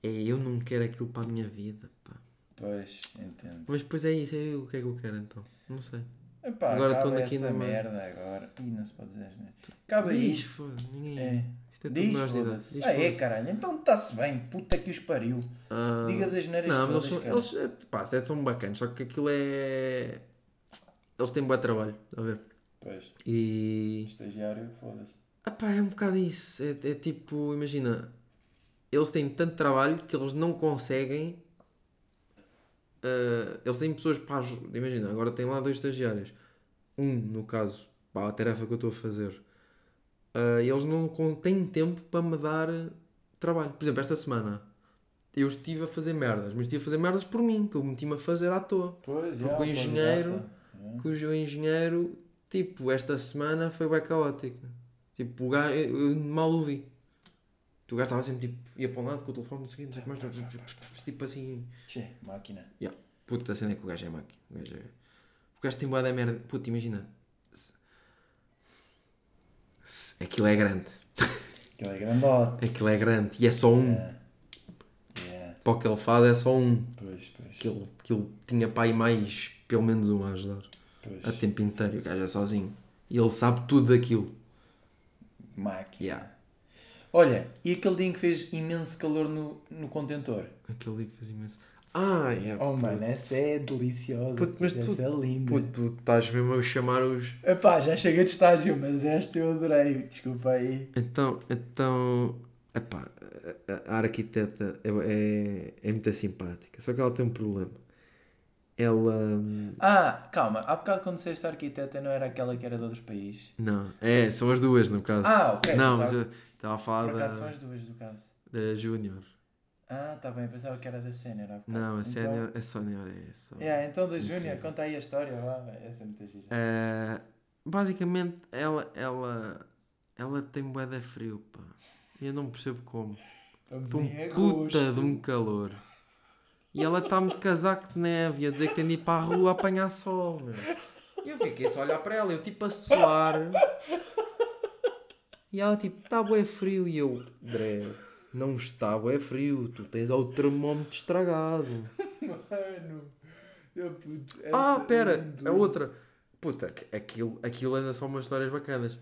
É eu não quero aquilo para a minha vida, pá. Pois, entendo. Mas depois é isso, é o que é que eu quero então. Não sei. Epá, Agora estou aqui numa- merda agora. Ih, não se pode dizer, né? Acaba Diz, isso. ninguém. É. Isto é tudo Diz, foda-se. Diz, Ah, é, caralho. Então está-se bem. Puta que os pariu. Ah, Digas as neiras Não, mas todas, eles, são, eles, é, pá, são bacanas, só que aquilo é. Eles têm bom trabalho, a ver? Pois, E. estagiário, foda-se. Ah pá, é um bocado isso. É, é tipo, imagina, eles têm tanto trabalho que eles não conseguem. ah, eles têm pessoas para ajudar. Imagina, agora tem lá dois estagiários. Um, no caso, para a tarefa que eu estou a fazer. ah, eles não têm tempo para me dar trabalho. Por exemplo, esta semana eu estive a fazer merdas, mas estive a fazer merdas por mim, que eu meti-me a fazer à toa. Pois, Porque o engenheiro- Cujo engenheiro, tipo, esta semana foi bem caótico. Tipo, o gajo, eu, eu mal o vi. O gajo estava sempre tipo, ia para um lado com o telefone, não sei o quê, não sei o que mais, tipo assim. Tchê, máquina. Puta, a cena é que o gajo é máquina. O gajo, é... o gajo tem boa da merda. Puta, imagina. Se... se- Aquilo é grande. Aquilo é grandote. Aquilo é grande. E é só um. Yeah. Yeah. Para o que ele faz é só um. Pois, pois. Aquilo, aquilo tinha aí mais, pelo menos um a ajudar. pois. A tempo inteiro. O gajo é sozinho. E ele sabe tudo daquilo. Máquina. Yeah. Olha, e aquele dia em que fez imenso calor no, no contentor? Aquele dia que faz imenso. Ah, é. Oh, mano, essa é deliciosa. Puto, mas tu- essa é linda. Puto, tu estás mesmo a chamar os. Epá, já chega de estágio, mas esta eu adorei. Desculpa aí. Então, então. Epá, a- a arquiteta é, é, é muito simpática, só que ela tem um problema. Ela. Ah, calma. Há bocado quando disseste arquiteta não era aquela que era de outro país? Não, é, são as duas no caso. Ah, ok. não, mas eu estava a falar acaso são da, as duas do caso. da Júnior. Ah, tá bem. Pensava que era da sénior. Não, a Então- sénior, a sénior é só. Yeah, então da. Júnior, conta aí a história. Vá, essa é muito gira. Eh, basicamente, ela, ela, ela tem bué de frio, pá. E eu não percebo como. Estamos um puta de um calor. E ela está-me de casaco de neve a dizer que tem de ir para a rua a apanhar sol, meu. E eu fiquei só a olhar para ela, eu tipo a suar. E ela tipo, está bué frio. E eu, Dredd, não está bué frio, tu tens o termómetro estragado. Mano. Eu, puto, Ah, essa pera, é lindo. a outra. Puta, aquilo, aquilo ainda são umas histórias bacanas.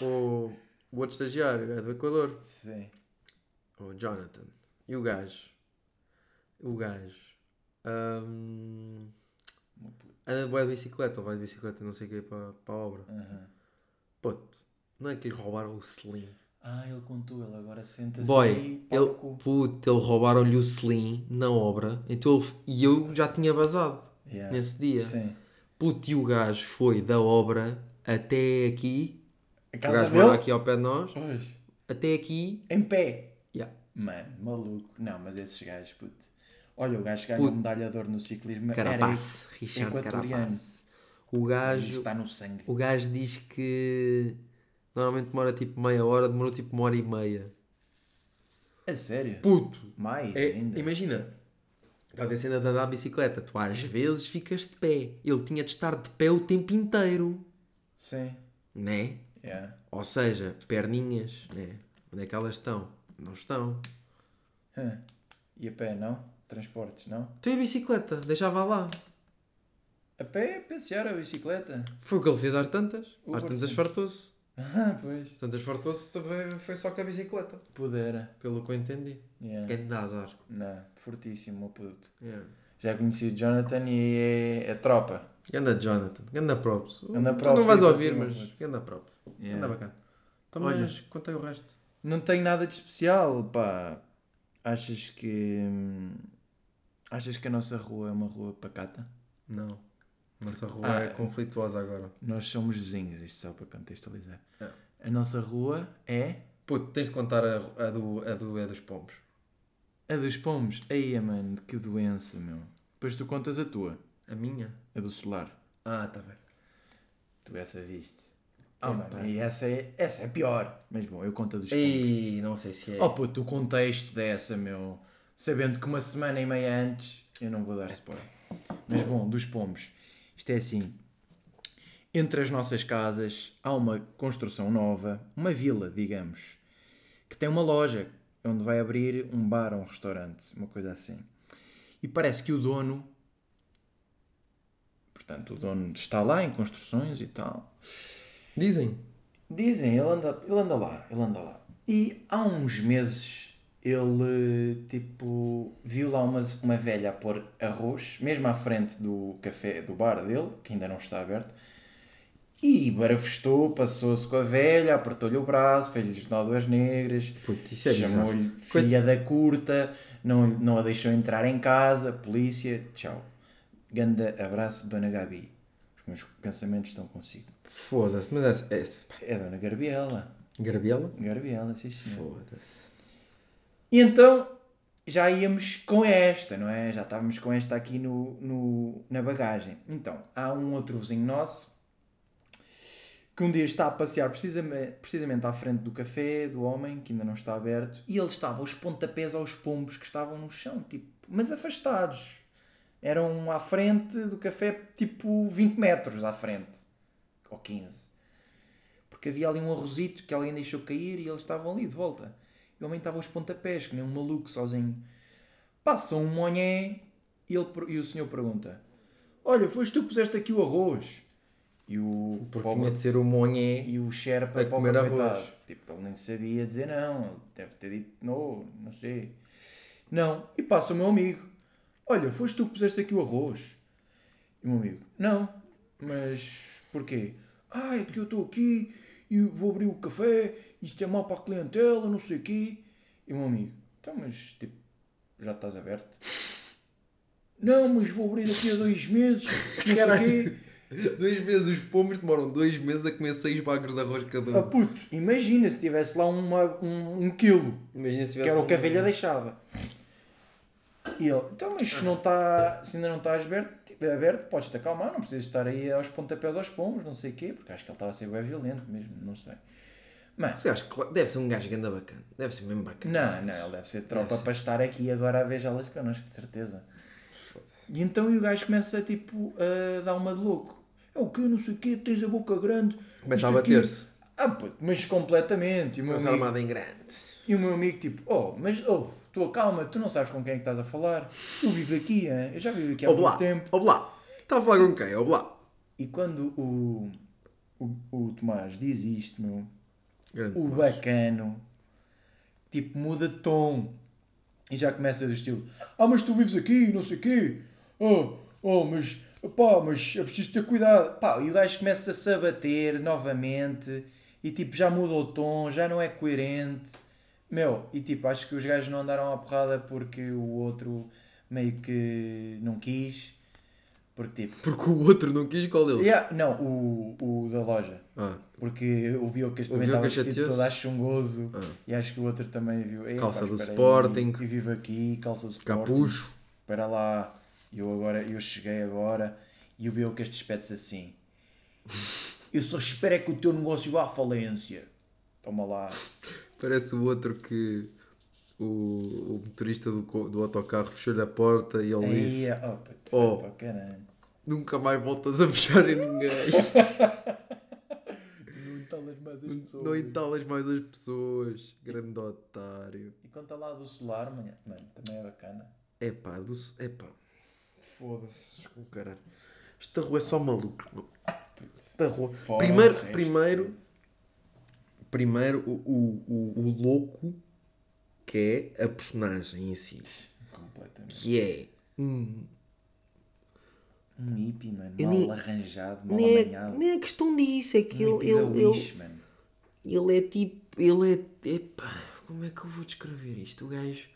O, o outro estagiário, é do Equador. Sim. O Jonathan. E o gajo. O gajo. hum, anda de bicicleta, ou vai de bicicleta, não sei o que, para, para a obra. Aham. Puto, não é que lhe roubaram o selim. Ah, ele contou, ele agora senta-se Boy, ele, puto, ele roubaram-lhe o selim na obra. Então ele, e eu já tinha vazado Yeah. nesse dia. Sim. Puto, e o gajo foi da obra até aqui. A O casa gajo mora aqui ao pé de nós. Pois. até aqui. Em pé. Yeah. Mano, maluco. Não, mas esses gajos, puto. Olha, o gajo ganhou um medalhador no ciclismo Carapace. Richard. Carapace. O gajo. está no sangue. O gajo diz que normalmente demora tipo meia hora, demorou tipo uma hora e meia. A sério? Puto! Mais É, ainda. imagina, está a ver a cena de andar a bicicleta, tu às vezes ficas de pé. Ele tinha de estar de pé o tempo inteiro, Sim. né? Yeah. Ou seja, perninhas, né? Onde é que elas estão? Não estão. Hã. E a pé, não? Transportes, não? Tu e a bicicleta, deixava lá. A pé, passear a bicicleta. Foi o que ele fez às tantas. Às tantas fartou-se. Ah, pois. Às tantas fartou-se, também foi só com a bicicleta. Pudera. Pelo que eu entendi. Yeah. Grande azar. Não, fortíssimo o puto. Yeah. Já conheci o Jonathan e é a tropa. Ganda Jonathan, ganda props. Ganda tu props não vais ouvir, mas ganda props. Yeah. Ganda bacana. Então, Olha. mas contei o resto. Não tenho nada de especial, pá. Achas que. hum, Achas que a nossa rua é uma rua pacata? Não. Nossa rua Ah, é conflituosa agora. Nós somos vizinhos, isto só para contextualizar. Ah. A nossa rua é Puto, tens de contar a, a do, a do, a dos pombos. a dos pomos. Aí, mano, que doença, meu. Depois tu contas a tua, A minha? a do solar. Ah, tá bem. Tu essa viste. Epá. mano, e essa é, essa é pior. Mas bom, eu conto a dos pomos. Ei, não sei se é. Oh puto, o contexto dessa, meu. Sabendo que uma semana e meia antes, eu não vou dar spoiler. Mas bom, dos pomos. Isto é assim. Entre as nossas casas há uma construção nova, uma vila, digamos, que tem uma loja onde vai abrir um bar ou um restaurante, uma coisa assim. E parece que o dono, portanto, o dono está lá em construções e tal, Dizem. Dizem, ele anda, ele anda lá, ele anda lá. E há uns meses ele, tipo, viu lá uma, uma velha a pôr arroz, mesmo à frente do café, do bar dele, que ainda não está aberto, e barafestou, passou-se com a velha, apertou-lhe o braço, fez-lhe nódoas negras, é chamou-lhe filha da curta, não, não a deixou entrar em casa, polícia, tchau. Ganda abraço, Dona Gabi. Os meus pensamentos estão consigo. Foda-se, mas é, é É Dona Garbiela. Garbiela? Garbiela, sim senhor. Foda-se. E então já íamos com esta, não é? Já estávamos com esta aqui no, no, na bagagem. Então, há um outro vizinho nosso que um dia está a passear precisamente, precisamente à frente do café do homem, que ainda não está aberto, e ele estava aos pontapés aos pombos que estavam no chão, tipo, mas afastados. Eram à frente do café, tipo 20 metros à frente, ou 15. Porque havia ali um arrozito que alguém deixou cair e eles estavam ali de volta. E o homem estava aos pontapés, que nem um maluco sozinho. Passa um monhé e, ele, e o senhor pergunta: Olha, foste tu que puseste aqui o arroz? E o, Porque pobre- tinha de ser o monhé. e o Sherpa a comer arroz. Tipo, ele nem sabia dizer não. Ele deve ter dito não, não sei. Não. E passa o meu amigo. Olha, foste tu que puseste aqui o arroz? E o meu amigo. Não. Mas porquê? Ah, é que eu estou aqui e vou abrir o café. Isto é mau para a clientela, não sei o quê. E o meu amigo. Então, mas tipo, já estás aberto? Não, mas vou abrir daqui a dois meses. Não sei o Caralho. quê. Dois meses, os pombos demoram dois meses a comer seis bagres de arroz cada Ah, um. puto, imagina se tivesse lá uma, um, um quilo, Imagina se que tivesse era o que a velha deixava. E ele, então, mas se, não tá, se ainda não estás aberto, aberto, podes-te acalmar, não precisas estar aí aos pontapés aos pombos, não sei o quê, porque acho que ele estava a ser bem violento mesmo, não sei. Mas, Você acha que deve ser um gajo ganda bacana? Deve ser mesmo bacana. não, esse não, ele deve ser tropa Deve ser. para estar aqui agora a beijá-las connosco, de certeza. E então e o gajo começa tipo a dar uma de louco. É o quê, não sei o quê, tens a boca grande. Começa a aqui-" bater-se. Ah, puto, mas completamente. E o meu Começa amigo, armado em grande. E o meu amigo, tipo, oh, mas oh, tu acalma, tu não sabes com quem é que estás a falar. Eu vivo aqui, hein? eu já vivo aqui há Oblá, muito tempo. oblá. Estava a falar com quem? Oblá. E quando o, o, o Tomás diz isto, meu, Grande. o bacano, tipo, muda de tom. E já começa do estilo, ah, mas tu vives aqui, não sei o quê. Oh, oh, mas, pá, mas é preciso ter cuidado. Pá, e o gajo começa-se a bater novamente. E tipo, já muda o tom, já não é coerente. Meu, e tipo, acho que os gajos não andaram à porrada porque o outro meio que não quis. Porque tipo. Porque o outro não quis qual deles? Yeah, não, o, o da loja. Ah, Porque o Biocas também estava vestido chateou-se? todo achungoso. Ah. E acho que o outro também viu. "Ei, Calça pá, do espera aí, Sporting. E vivo aqui, calça do Sporting. capucho. Espera lá. Eu agora, eu cheguei agora e o Biocas despede-se assim. Eu só espero é que o teu negócio vá à falência. Toma lá. Parece o outro que o, o motorista do, do autocarro fechou-lhe a porta e ele disse: oh, Oh. pá. Nunca mais voltas a fechar em ninguém. Não entalas mais as pessoas. não entalas mais as pessoas. Grande otário. E conta lá do solar, manhã. Mano, também é bacana. Epá, do, epá. Foda-se. O caralho. Esta rua é só maluco. Esta rua. Fora primeiro, primeiro. Primeiro o, o, o, louco que é a personagem em si. Completamente. Que é. hum, Um hippie, mano. Mal nem- arranjado, mal nem, é, amanhado. nem é questão disso, é que Um ele, ele, ele, Wish, mano. ele é tipo. Ele é. Epá, como é que eu vou descrever isto? O gajo.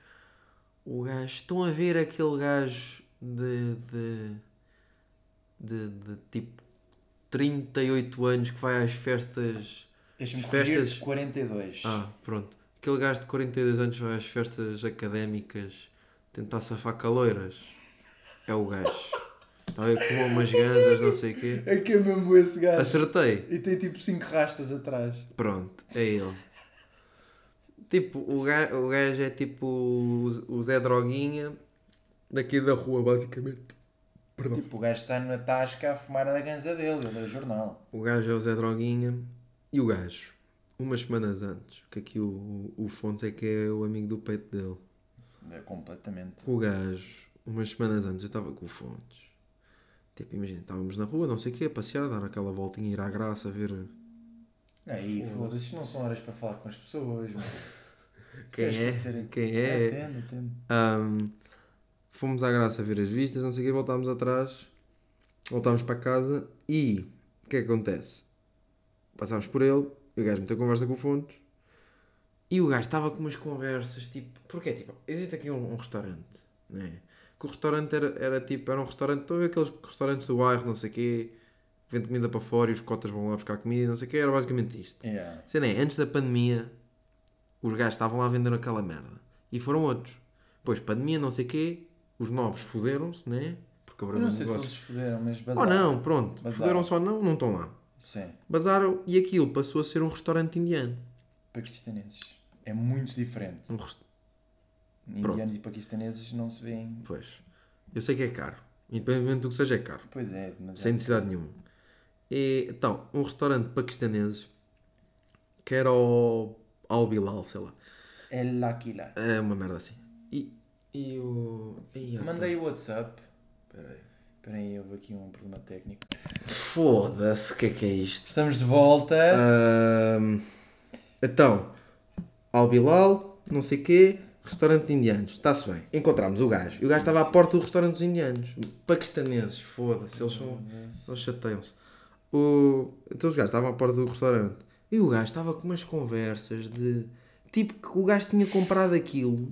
O gajo. Estão a ver aquele gajo de. de. de, de tipo. 38 anos que vai às festas. Deixa-me festas- 42. Ah, pronto. Aquele gajo de 42 anos vai às festas académicas tentar safar caloiras. É o gajo. Está a ver com umas ganzas, não sei o quê. É que é mesmo esse gajo. Acertei. E tem tipo 5 rastas atrás. Pronto, é ele. Tipo, o gajo, o gajo é tipo o, o Zé Droguinha daqui da rua, basicamente. Perdão. Tipo, o gajo está na tasca a fumar da ganza dele, ele é jornal. O gajo é o Zé Droguinha e o gajo, umas semanas antes, que aqui o, o Fontes é que é o amigo do peito dele. É completamente. O gajo, umas semanas antes, eu estava com o Fontes. Tipo, imagina, estávamos na rua, não sei o quê, a passear, dar aquela voltinha, ir à graça, ver Aí, foda-se, isto não são horas para falar com as pessoas, mano. quem é, ter- quem é. Atende, atende. Ahm, fomos à graça a ver as vistas, não sei o quê, voltámos atrás, voltámos para casa e o que é que acontece? Passámos por ele, e o gajo meteu conversa com o Fontes e o gajo estava com umas conversas tipo, porque tipo, existe aqui um, um restaurante, né? Que o restaurante era, era tipo, era um restaurante, estão a ver aqueles restaurantes do bairro, não sei o quê, vende comida para fora e os cotas vão lá buscar comida, não sei o quê, era basicamente isto. Yeah. Cena é, antes da pandemia, os gajos estavam lá a vender aquela merda. E foram outros. Depois, pandemia, não sei o quê, os novos fuderam-se, né? Porque Eu abriram não um sei se eles foderam, mas Ou bazaram. não, pronto. Fuderam-se ou não, não estão lá. Sim, e aquilo passou a ser um restaurante indiano. paquistaneses. É muito diferente. Um rest... Indianos e paquistaneses não se veem. Pois. Eu sei que é caro. Independentemente do que seja, é caro. Pois é, mas Sem necessidade nenhuma. E, então, um restaurante paquistanês que era o Al Bilal, sei lá. é L'Aquila. É uma merda assim. E, e o. Ih, Mandei o WhatsApp. Espera aí. Espera aí, houve aqui um problema técnico. Foda-se, o que é que é isto? Estamos de volta. Ahm, então, Al Bilal, não sei quê, restaurante de indianos. Está-se bem. Encontramos o gajo. E o gajo estava à porta do restaurante dos indianos. Paquistaneses, foda-se, eles são. Eles chateiam-se. O... Então os gajos estavam à porta do restaurante. E o gajo estava com umas conversas de. Tipo que o gajo tinha comprado aquilo.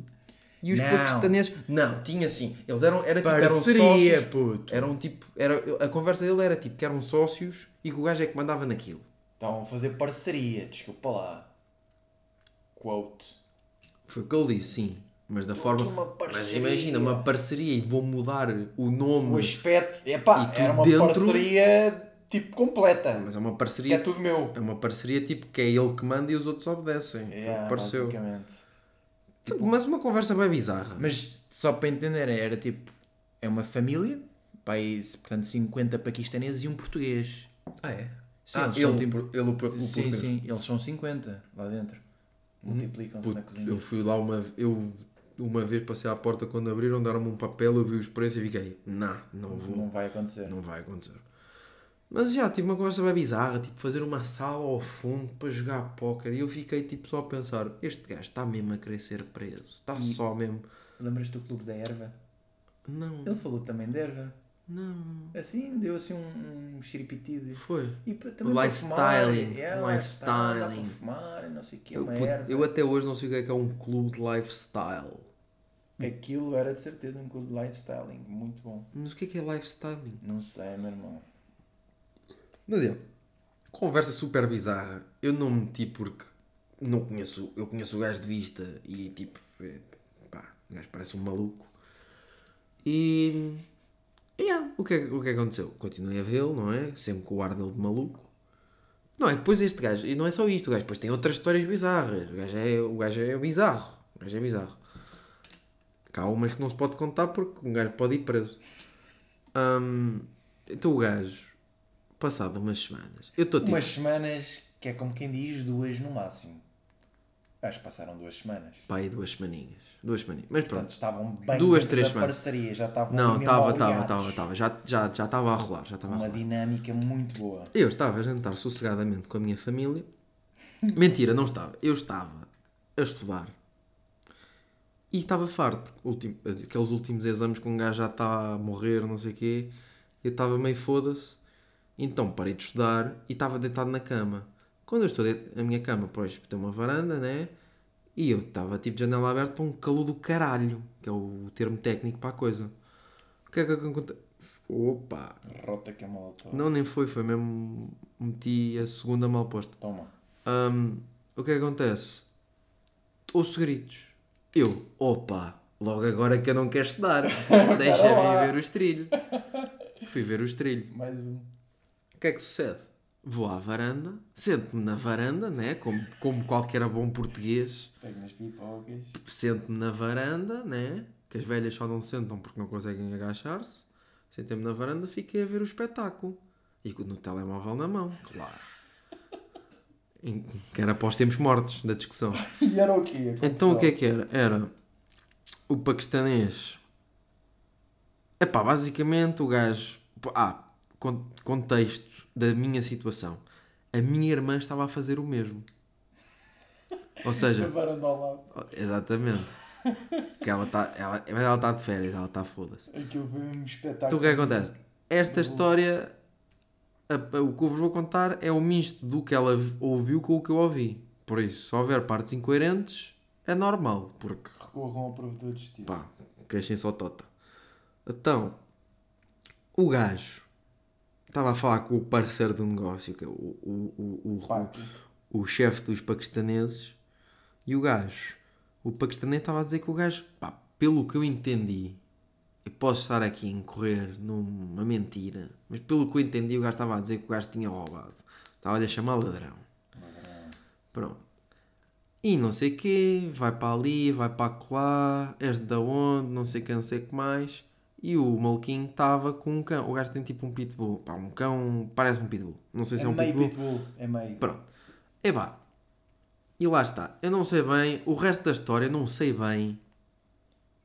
E os Não. paquistaneses. Não, tinha sim. Eles eram. Era, tipo, eram sócios. puto. Eram tipo. Era, a conversa dele era tipo que eram sócios e que o gajo é que mandava naquilo. Estavam a fazer parceria, desculpa lá. Quote. Foi o que ele disse, sim. Mas da forma. uma Mas imagina, uma parceria e vou mudar o O nome. aspecto, epá, E tu era uma dentro- parceria tipo completa. Mas é uma Que parceria. é tudo meu. É uma parceria tipo que é ele que manda e os outros obedecem. O que Yeah, pareceu. basicamente. Tipo, mas uma conversa bem bizarra. Mas só para entender, era tipo, é uma família, pai, portanto 50 paquistaneses e um português. Ah, é? Sim, ah, eles ele, são ele, tipo- o, o sim, português. sim, eles são 50 lá dentro. Multiplicam-se na cozinha. eu fui lá uma eu uma vez passei à porta quando abriram, deram-me um papel, eu vi os preços e fiquei, nah, não vou, Não vai acontecer. não vai acontecer. Mas já, tive uma conversa bem bizarra, tipo, fazer uma sala ao fundo para jogar póquer e eu fiquei tipo só a pensar, este gajo está mesmo a querer ser preso, está E- só mesmo. Lembras-te do clube da erva? Não, Ele falou também de erva. não, Assim, deu assim um, um xiripitido. foi. E pa- também para fumar, Lifestyling, yeah, lifestyle, dá para lifestyling. fumar, não sei o que, Eu, uma puto, erva. eu até hoje não sei o que é que é um clube de lifestyle. Aquilo era de certeza um clube de lifestyling. Muito bom. Mas o que é que é lifestyling? Não sei, meu irmão. Mas é, conversa super bizarra. Eu não meti porque não conheço, eu conheço o gajo de vista e tipo, é, pá, o gajo parece um maluco. E, yeah, o, que é, o que é aconteceu? Continuei a vê-lo, não é? Sempre com o ar dele de maluco. Não, é depois este gajo, e não é só isto, o gajo depois tem outras histórias bizarras. O gajo é, o gajo é bizarro. O gajo é bizarro. Cá umas que não se pode contar porque um gajo pode ir preso. Hum, então o gajo, passado umas semanas, eu estou tipo. Umas semanas, que é como quem diz, duas no máximo. Acho que passaram duas semanas. Pá, aí duas semaninhas. Duas semaninhas. Mas Portanto, pronto. estavam bem Duas, três semanas. parceria, já estavam Não, estava, estava, estava, estava. Já já já estava a rolar, já estava Uma dinâmica muito boa. Eu estava a jantar sossegadamente com a minha família. Mentira, não estava. Eu estava a estudar. E estava farto. Ultim- aqueles últimos exames que um gajo já está a morrer, não sei o quê. Eu estava meio foda-se. Então parei de estudar e estava deitado na cama. Quando eu estou na minha cama, pois tem uma varanda, né? E eu estava tipo de janela aberta para um calor do caralho, que é o termo técnico para a coisa. O que é que acontece? Opa! Rota que é mal Não, nem foi, foi mesmo. Meti a segunda mal posta. Toma. Hum, o que é que acontece? Ouço gritos. Eu, opa, logo agora que eu não quero estudar. Deixa-me ver o estrilho. Fui ver o estrilho. Mais um. O que é que sucede? Vou à varanda, sento-me na varanda, né? Como, como qualquer bom português. Pego nas pipocas. Sento-me na varanda, né? Que as velhas só não sentam porque não conseguem agachar-se. Sentei-me na varanda, fiquei a ver o espetáculo. E com- no telemóvel na mão, claro. Que era após tempos mortos da discussão. E era o quê? Então o que é que era? Era o paquistanês. Epá, basicamente o gajo. Ah, contexto da minha situação. A minha irmã estava a fazer o mesmo. Ou seja. Exatamente. Que ela está ela, mas ela tá de férias, ela está foda-se. Aquilo foi um espetáculo. Então o que é que acontece? Esta história, a- a- o que eu vos vou contar é o misto do que ela ouviu com o que eu ouvi. Por isso, se houver partes incoerentes, é normal, porque Recorram ao provedor de justiça. pá, queixem só tota. Então, o gajo estava a falar com o parceiro do negócio, que é o, o, o, o, Paco. o chefe dos paquistaneses e o gajo, o paquistanês estava a dizer que o gajo, pá, pelo que eu entendi, eu posso estar aqui a incorrer numa mentira, mas pelo que eu entendi, o gajo estava a dizer que o gajo tinha roubado. Estava-lhe a chamar ladrão. Pronto. E não sei o quê, vai para ali, vai para lá, és de onde, não sei o que, não sei o que mais. E o maluquinho estava com um cão. O gajo tem tipo um pitbull. Pá, um cão, parece um pitbull. Não sei se é, É um meio pitbull. pitbull. É meio. Pronto. Epá. E lá está. Eu não sei bem, o resto da história não sei bem.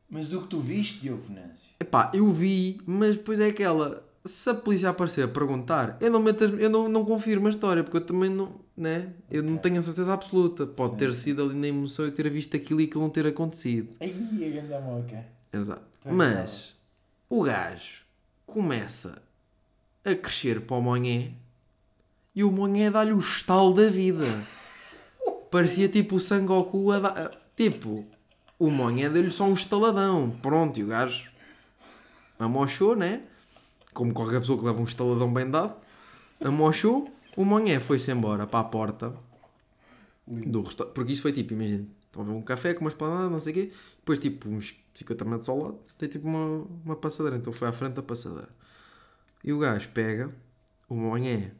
Mas do que tu viste, Diogo Venâncio? Epá, eu vi, mas depois é aquela. Se a polícia aparecer a perguntar, eu não, meto as- eu não, não confirmo a história, porque eu também não. Né? Eu não tenho a certeza absoluta. Pode Sim. ter sido ali na emoção eu ter visto aquilo e aquilo não ter acontecido. Ai, a grande moca. Exato. Mas o gajo começa a crescer para o Monhé e o Monhé dá-lhe o estalo da vida. Parecia tipo o Sangoku a dar. Tipo, o Monhé deu-lhe só um estaladão. Pronto, e o gajo amochou, né? Como qualquer pessoa que leva um estaladão bem dado. Amochou. O Monhé foi-se embora para a porta do restaurante. Porque isto foi tipo, imagina, estão a ver um café com uma esplanada, não sei o quê. Depois, tipo, uns 50 metros ao lado, tem tipo uma, uma passadeira. Então foi à frente da passadeira. E o gajo pega o monhé,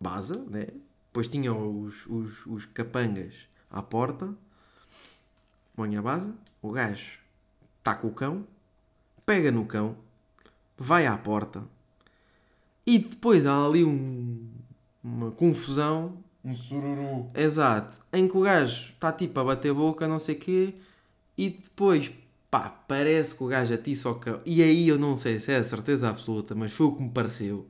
baza, né? Depois tinha os, os, os capangas à porta. Monhé baza. O gajo taca o cão, pega no cão, vai à porta. E depois há ali um, uma confusão Um sururu. Exato. Em que o gajo está tipo a bater boca, não sei o quê, e depois, pá, parece que o gajo atiça ao cão. E aí eu não sei se é a certeza absoluta, mas foi o que me pareceu.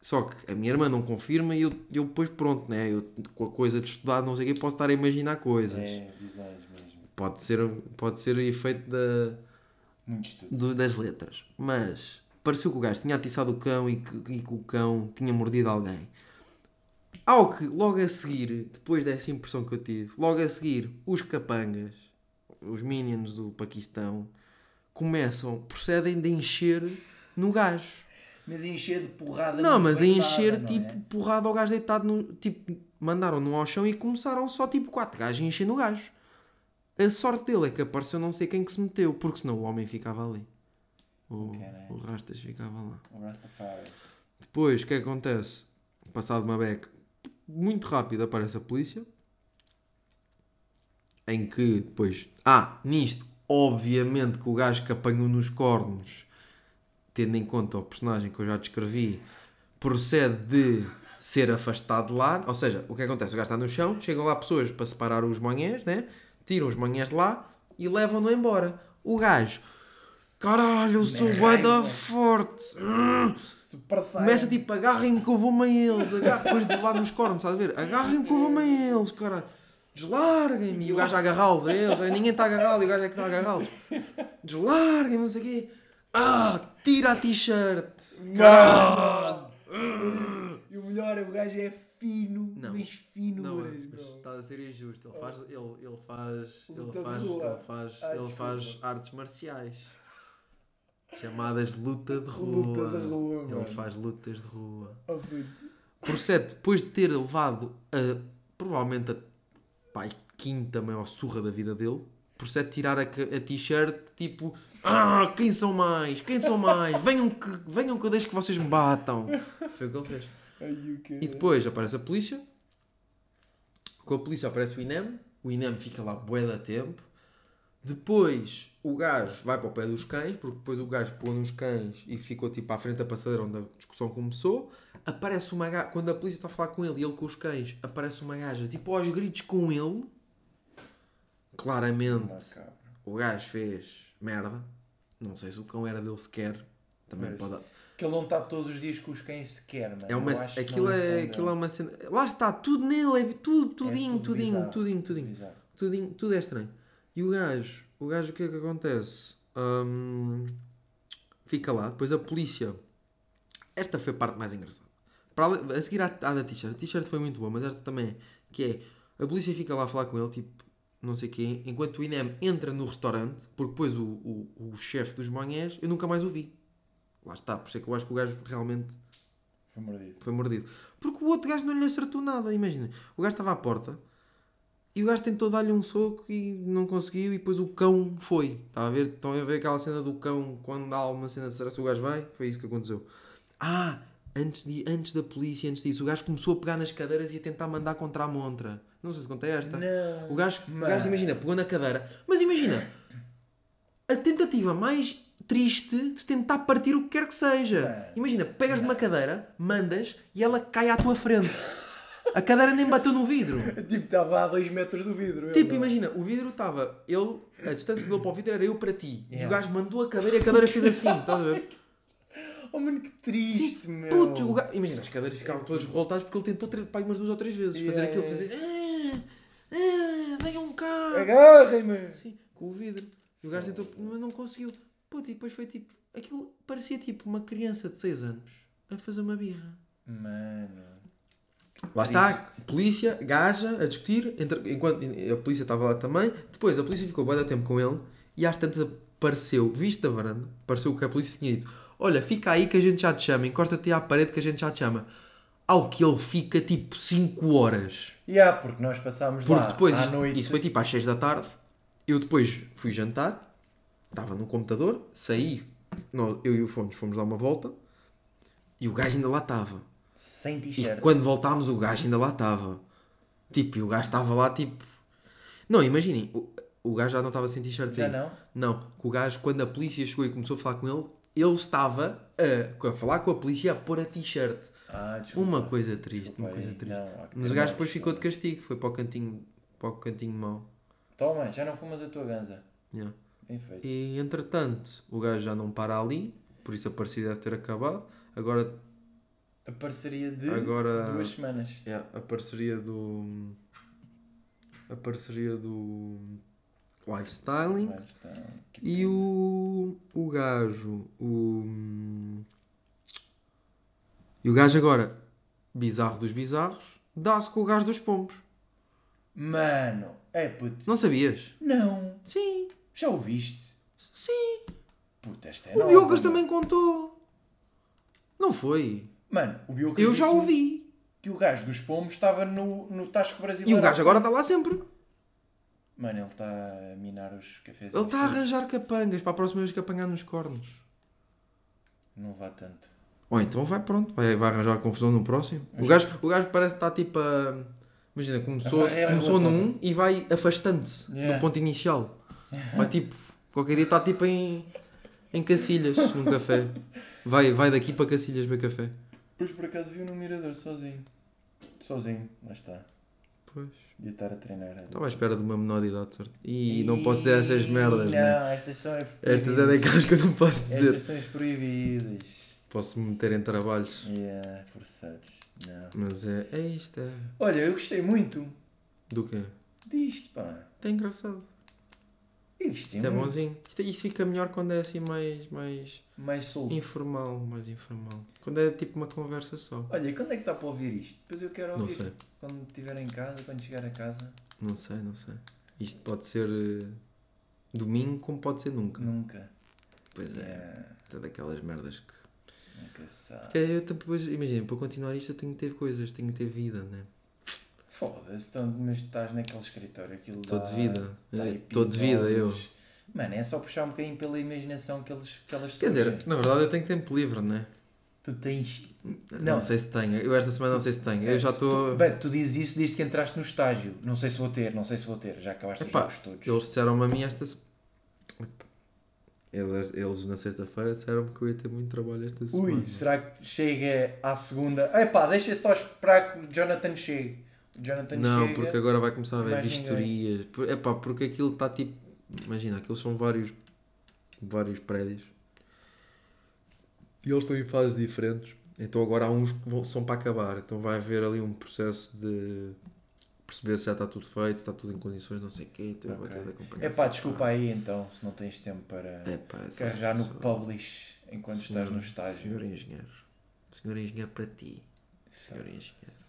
Só que a minha irmã não confirma e eu, eu depois, pronto, né? Eu com a coisa de estudar, não sei o quê, posso estar a imaginar coisas. É, visões mesmo. Pode, ser, pode ser efeito da, Muito estudo. do- das letras. Mas pareceu que o gajo tinha atiçado o cão e que, e que o cão tinha mordido alguém. Ao que, logo a seguir, depois dessa impressão que eu tive, logo a seguir, os capangas, os minions do Paquistão começam, procedem de encher no gajo. Mas encher de porrada Não, mas a encher tipo é? porrada ao gajo deitado no. Tipo, mandaram-no ao chão e começaram só tipo quatro gajos a encher no gajo. A sorte dele é que apareceu não sei quem que se meteu, porque senão o homem ficava ali. O, Caralho. o Rastas ficava lá. O Rastafari. Depois, o é que acontece? Passado uma beca muito rápido aparece a polícia. Em que depois. Ah, nisto, obviamente que o gajo que apanhou nos cornos, tendo em conta o personagem que eu já descrevi, procede de ser afastado de lá. Ou seja, o que acontece? O gajo está no chão, chegam lá pessoas para separar os manhãs, né? Tiram os manhãs de lá e levam-no embora. O gajo. Caralho, eu sou bué da Raiva. forte. Começa tipo, agarrem-me que eu vou-me a eles. Agarra- Depois de levar nos cornos, estás a ver? Agarrem-me que eu vou-me a eles, cara. Deslarguem-me. E o gajo a agarrá-los a eles. Aí Ninguém está a agarrá-los e o gajo é que está a agarrá-los. Deslarguem-me, não sei o quê. Ah, tira a t-shirt. Caralho! E o melhor é o gajo é fino, Não. mas finuras, mas bro. está a ser injusto. Ele faz, ele, ele faz, ele faz, rua. ele faz, Ah, ele faz artes marciais. Chamadas de luta de rua. Luta de rua, Ele mano. faz lutas de rua. Oh, puto. procede depois de ter levado a provavelmente a pai, quinta maior surra da vida dele, procede de tirar a, a t-shirt tipo ah, quem são mais? Quem são mais? Venham que, venham que eu deixo que vocês me batam. Foi o que ele fez. E depois aparece a polícia. Com a polícia aparece o INEM. O INEM fica lá bué da tempo. Depois o gajo vai para o pé dos cães, porque depois o gajo pôs nos cães e ficou tipo à frente da passadeira onde a discussão começou. Aparece uma gaja, quando a polícia está a falar com ele e ele com os cães, aparece uma gaja tipo aos gritos com ele. Claramente o gajo fez merda. Não sei se o cão era dele sequer. Também Pois. pode. Que ele não está todos os dias com os cães sequer, mano. É uma, aquilo, é, aquilo é uma cena. Lá está, tudo nele, é tudo, tudinho, tudo tudinho, bizarro, tudinho, tudinho, tudinho, tudo é estranho. E o gajo, o gajo o que é que acontece? Hum, fica lá, depois a polícia. Esta foi a parte mais engraçada. Para a seguir à, à da t-shirt, a t-shirt foi muito boa, mas esta também é. Que é, a polícia fica lá a falar com ele, tipo, não sei quem, enquanto o INEM entra no restaurante, porque depois o, o, o chefe dos manhãs, eu nunca mais o vi. Lá está, por isso é que eu acho que o gajo realmente Foi mordido. foi mordido. Porque o outro gajo não lhe acertou nada, imagina. O gajo estava à porta e o gajo tentou dar-lhe um soco e não conseguiu e depois o cão foi. Está a ver? Estão a ver aquela cena do cão quando há uma cena de será se o gajo vai? Foi isso que aconteceu. Ah, antes, de, antes da polícia, antes disso, o gajo começou a pegar nas cadeiras e a tentar mandar contra a montra. Não sei se contei esta. Não. O gajo, o gajo, imagina, pegou na cadeira. Mas imagina, a tentativa mais triste de tentar partir o que quer que seja. Imagina, pegas numa cadeira, mandas e ela cai à tua frente. A cadeira nem bateu no vidro. Tipo, estava a 2 metros do vidro. ele, Tipo, imagina, o vidro estava. Ele, a distância dele para o vidro era eu para ti. E o Yeah. gajo mandou a cadeira e a cadeira fez assim. Estás a ver? Oh, mano, que triste, Sim, meu. puto, gajo- imagina, as cadeiras ficaram todas revoltadas porque ele tentou ter, pá, umas duas ou três vezes fazer Yeah. aquilo, fazer. Ah, ah, venham cá. Agarrem-me. Sim, com o vidro. E o gajo tentou, mas não conseguiu. Puto, e depois foi tipo. Aquilo parecia tipo uma criança de 6 anos a fazer uma birra. Mano. Lá está, polícia, gaja, a discutir, entre- enquanto a polícia estava lá também. Depois a polícia ficou bem tempo com ele e às tantas apareceu, visto da varanda, apareceu o que a polícia tinha dito: Olha, fica aí que a gente já te chama, encosta-te à parede que a gente já te chama. Ao que ele fica tipo 5 horas. E yeah, porque nós passámos Porque lá depois, à isto, noite. isso foi tipo às 6 da tarde. Eu depois fui jantar, estava no computador, saí, nós, eu e o Fontes fomos dar uma volta e o gajo ainda lá estava. Sem E t-shirt. quando voltámos, o gajo ainda lá estava. Tipo, e o gajo estava lá, tipo. Não, imaginem, o, o gajo já não estava sem t-shirt Já aí. não? Não, que o gajo, quando a polícia chegou e começou a falar com ele, ele estava a, a falar com a polícia a pôr a t-shirt. Ah, desculpa. Uma coisa triste, Desculpa uma aí. coisa triste. Não, Mas o gajo depois ficou de castigo, foi para o cantinho, para o cantinho mau. Toma, já não fumas a tua ganza. Yeah. Bem feito. E entretanto, o gajo já não para ali, por isso a parceria deve ter acabado. Agora, A parceria de Agora- duas semanas. yeah, a parceria do. A parceria do. Lifestyling. Que E o. O gajo. O. E o gajo agora, bizarro dos bizarros, dá-se com o gajo dos pombos. Mano, é puto. Não sabias? Não. Sim. Já ouviste? Sim. Puta, esta é O mano. também contou. Não foi? Mano, o Eu já ouvi. Que o gajo dos pomos estava no, no Tasco E Brasileiro. o gajo agora está lá sempre. Mano, ele está a minar os cafés. Ele está a arranjar capangas para a próxima vez que apanhar nos cornos. Não vá tanto. Ou então vai pronto, vai, vai arranjar confusão no próximo. O gajo, o gajo parece que está tipo a. Imagina, começou, começou num e vai afastando-se Yeah. do ponto inicial. Vai tipo. Qualquer dia está tipo em. em Cacilhas, num café. Vai, vai daqui para Cacilhas beber café. Por acaso vi no mirador sozinho. Sozinho, lá está. Pois. Ia estar a treinar. Estava à espera de uma menor de idade, certo? E não posso dizer essas merdas, Não, né? estas são as Estas é daquelas que eu não posso dizer. Estas são as proibidas. Posso me meter em trabalhos. Yeah, forçados. Não. Mas é. É isto, é. Olha, eu gostei muito Do quê? disto, pá. É engraçado. Gostei Isto é bonzinho. Isto, isto fica melhor quando é assim mais, mais Mais solto. informal, mais informal. Quando é tipo uma conversa só. Olha, e quando é que está para ouvir isto? Depois eu quero Não ouvir. sei, Quando estiver em casa, quando chegar a casa. não sei, não sei. Isto pode ser eh, domingo como pode ser nunca. Nunca. Pois é, Yeah, é daquelas merdas que. nunca se sabe. que é, eu depois, imagina, para continuar isto eu tenho que ter coisas, tenho que ter vida, né? Foda-se, então, mas tu estás naquele escritório, aquilo Estou de vida. Estou de vida, eu. Mano, é só puxar um bocadinho pela imaginação que eles, que elas Quer dizer, na verdade eu tenho tempo livre, né? Tu tens. Não, Não. sei se tenho. Eu esta semana não sei se tenho. Eu já estou. Tu, bem, tu dizes isso desde que entraste no estágio. Não sei se vou ter, não sei se vou ter. Já acabaste os Epá, jogos todos. Eles disseram-me a mim esta eles, eles na sexta-feira disseram-me que eu ia ter muito trabalho esta semana. Ui, será que chega à segunda? Epá, deixa só esperar que o Jonathan chegue. Jonathan não, chega. porque agora vai começar a haver vistorias. Por- Epá, porque aquilo está tipo. Imagina, aquilo são vários, vários prédios. E eles estão em fases diferentes. Então agora há uns que vão- são para acabar. Então vai haver ali um processo de perceber se já está tudo feito, se está tudo em condições, não sei o quê. Então eu vou ter de. Epá, essa desculpa aí então, se não tens tempo para Epá, carregar no publish enquanto estás no estágio. Senhor engenheiro. Senhor engenheiro para ti. Senhor engenheiro.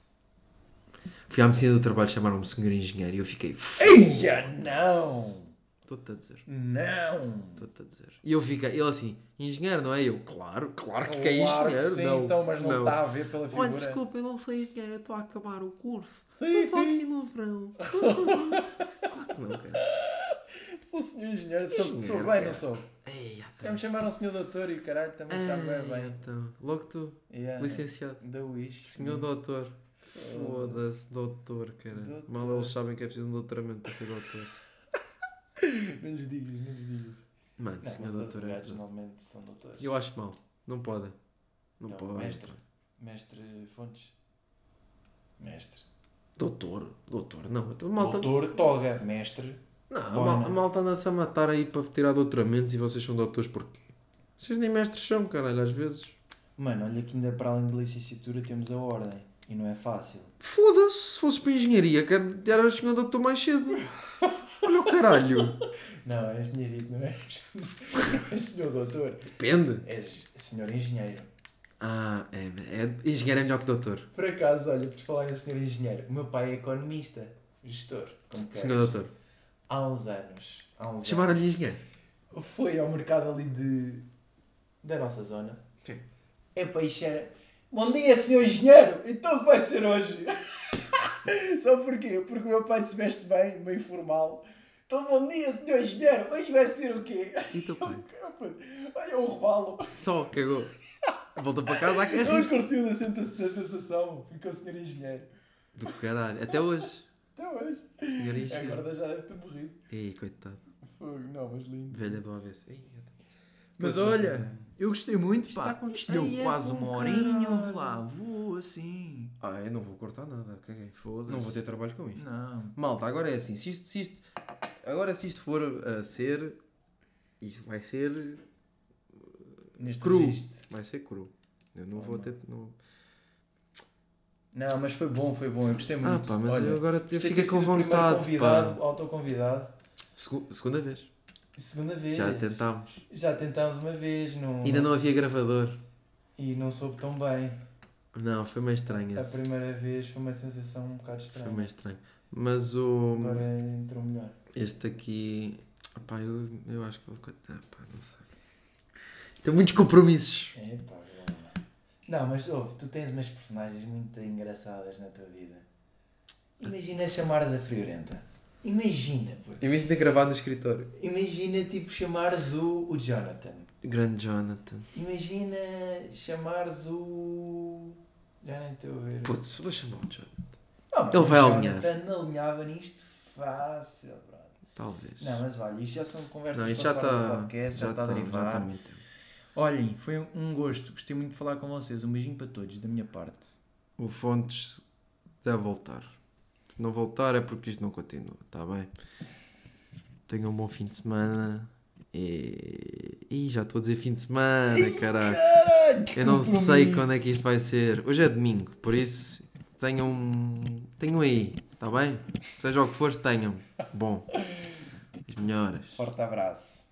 Fui à medicina do trabalho, chamaram-me senhor engenheiro e eu fiquei. Eia, não! Estou-te a dizer. Não! Estou-te a dizer. E eu fiquei, ele assim, engenheiro, não é? Eu, claro, claro que é Claro que engenheiro. sim, não, então, mas não, está a ver pela figura. Olha, desculpa, eu não sou engenheiro, eu estou a acabar o curso. Estou só aqui no verão. claro que não, cara. Sou senhor engenheiro, sou, Engenheiro, sou bem, cara. não sou? Ei, Já então. me chamaram senhor doutor e o caralho também sabe bem bem. então. Logo tu, Yeah. licenciado. Da Wish. Senhor doutor. Foda-se, doutor, cara. Doutor. Mal eles sabem que é preciso um doutoramento para ser doutor. Não lhes digas, não lhes digas. Mano, Não, senhor mas os doutor é. advogados normalmente são doutores. Eu acho mal. Não pode. Não Então, pode. mestre. Mestre Fontes. Mestre. Doutor, doutor, não. Então, malta... Doutor Toga. Mestre. Não, a, Bona. a malta anda-se a matar aí para tirar doutoramentos e vocês são doutores porquê? Vocês nem mestres são, caralho, às vezes. Mano, olha que ainda para além da licenciatura temos a ordem. E não é fácil. Foda-se, se fosses para a engenharia, quero era o senhor doutor mais cedo. Olha o caralho. Não, és engenheiro, não és? Não és senhor doutor. Depende. És senhor engenheiro. Ah, é, é, engenheiro é melhor que doutor. Por acaso, olha, por falar em senhor engenheiro, o meu pai é economista, gestor, como queres. Senhor doutor. Há uns anos, há uns Chamaram-lhe engenheiro. foi ao mercado ali de... da nossa zona. Sim. É peixe. Bom dia, senhor engenheiro! Então o que vai ser hoje? Só porquê? Porque o meu pai se veste bem, meio formal. Então bom dia, senhor engenheiro! Hoje vai ser o quê? E teu pai? Olha o robalo. Só, cagou. Volta para casa a carregar curtiu da, da sensação. Ficou senhor engenheiro. Do caralho. Até hoje. Até hoje. Senhor engenheiro. Agora já deve ter morrido. Ei, coitado. Fogo, não, mas lindo. Velha do avesso. Ei, Mas olha, eu gostei muito, Isto pá. está com- Isto deu Ai, é quase com uma horinha, caralho. ouve lá, vou assim. Ah, eu não vou cortar nada, caguei. Foda-se. Não vou ter trabalho com isto. Não. Malta, agora é assim, se isto, se isto, agora se isto for a ser, isto vai ser Neste cru. registro. Vai ser cru. Eu não vou ter. Não... Não, mas foi bom, foi bom. Eu gostei Ah, muito. pá, mas Olha, eu agora eu fiquei ter com vontade. convidado, Pá. autoconvidado. Segu- segunda vez. Segunda vez. Já tentámos. Já tentámos uma vez. Não, Ainda não havia gravador. E não soube tão bem. Não, foi meio estranho A primeira vez foi uma sensação um bocado Foi estranha. meio estranho. Mas o. Agora entrou melhor. Este aqui. Pá, eu, eu acho que vou. Ah, pá, não sei. Tem muitos compromissos. É, pá. Não, mas ouve, tu tens umas personagens muito engraçadas na tua vida. Imagina chamares a Friorenta. Imagina, puto. Imagina ter gravado no escritório. Imagina tipo chamares o, o Jonathan. Grande Jonathan. Imagina chamares o. Já nem estou a ver. Putz, vou chamar o Jonathan. Ah, mas ele o vai Jonathan alinhava nisto fácil, brother. Talvez. Não, mas vale, isto já são conversas Não, isto já está. podcast, já, Já está a está já derivar. está muito tempo. Olhem, foi um gosto. Gostei muito de falar com vocês. Um beijinho para todos, da minha parte. O Fontes deve voltar. Se não voltar é porque isto não continua, está bem? Tenham um bom fim de semana. E... Ih, já estou a dizer fim de semana, caralho. Caralho, Eu não sei quando é que isto vai ser. Hoje é domingo, por isso tenham, tenham aí, está bem? Seja o que for, tenham. Bom, as melhoras. Forte abraço.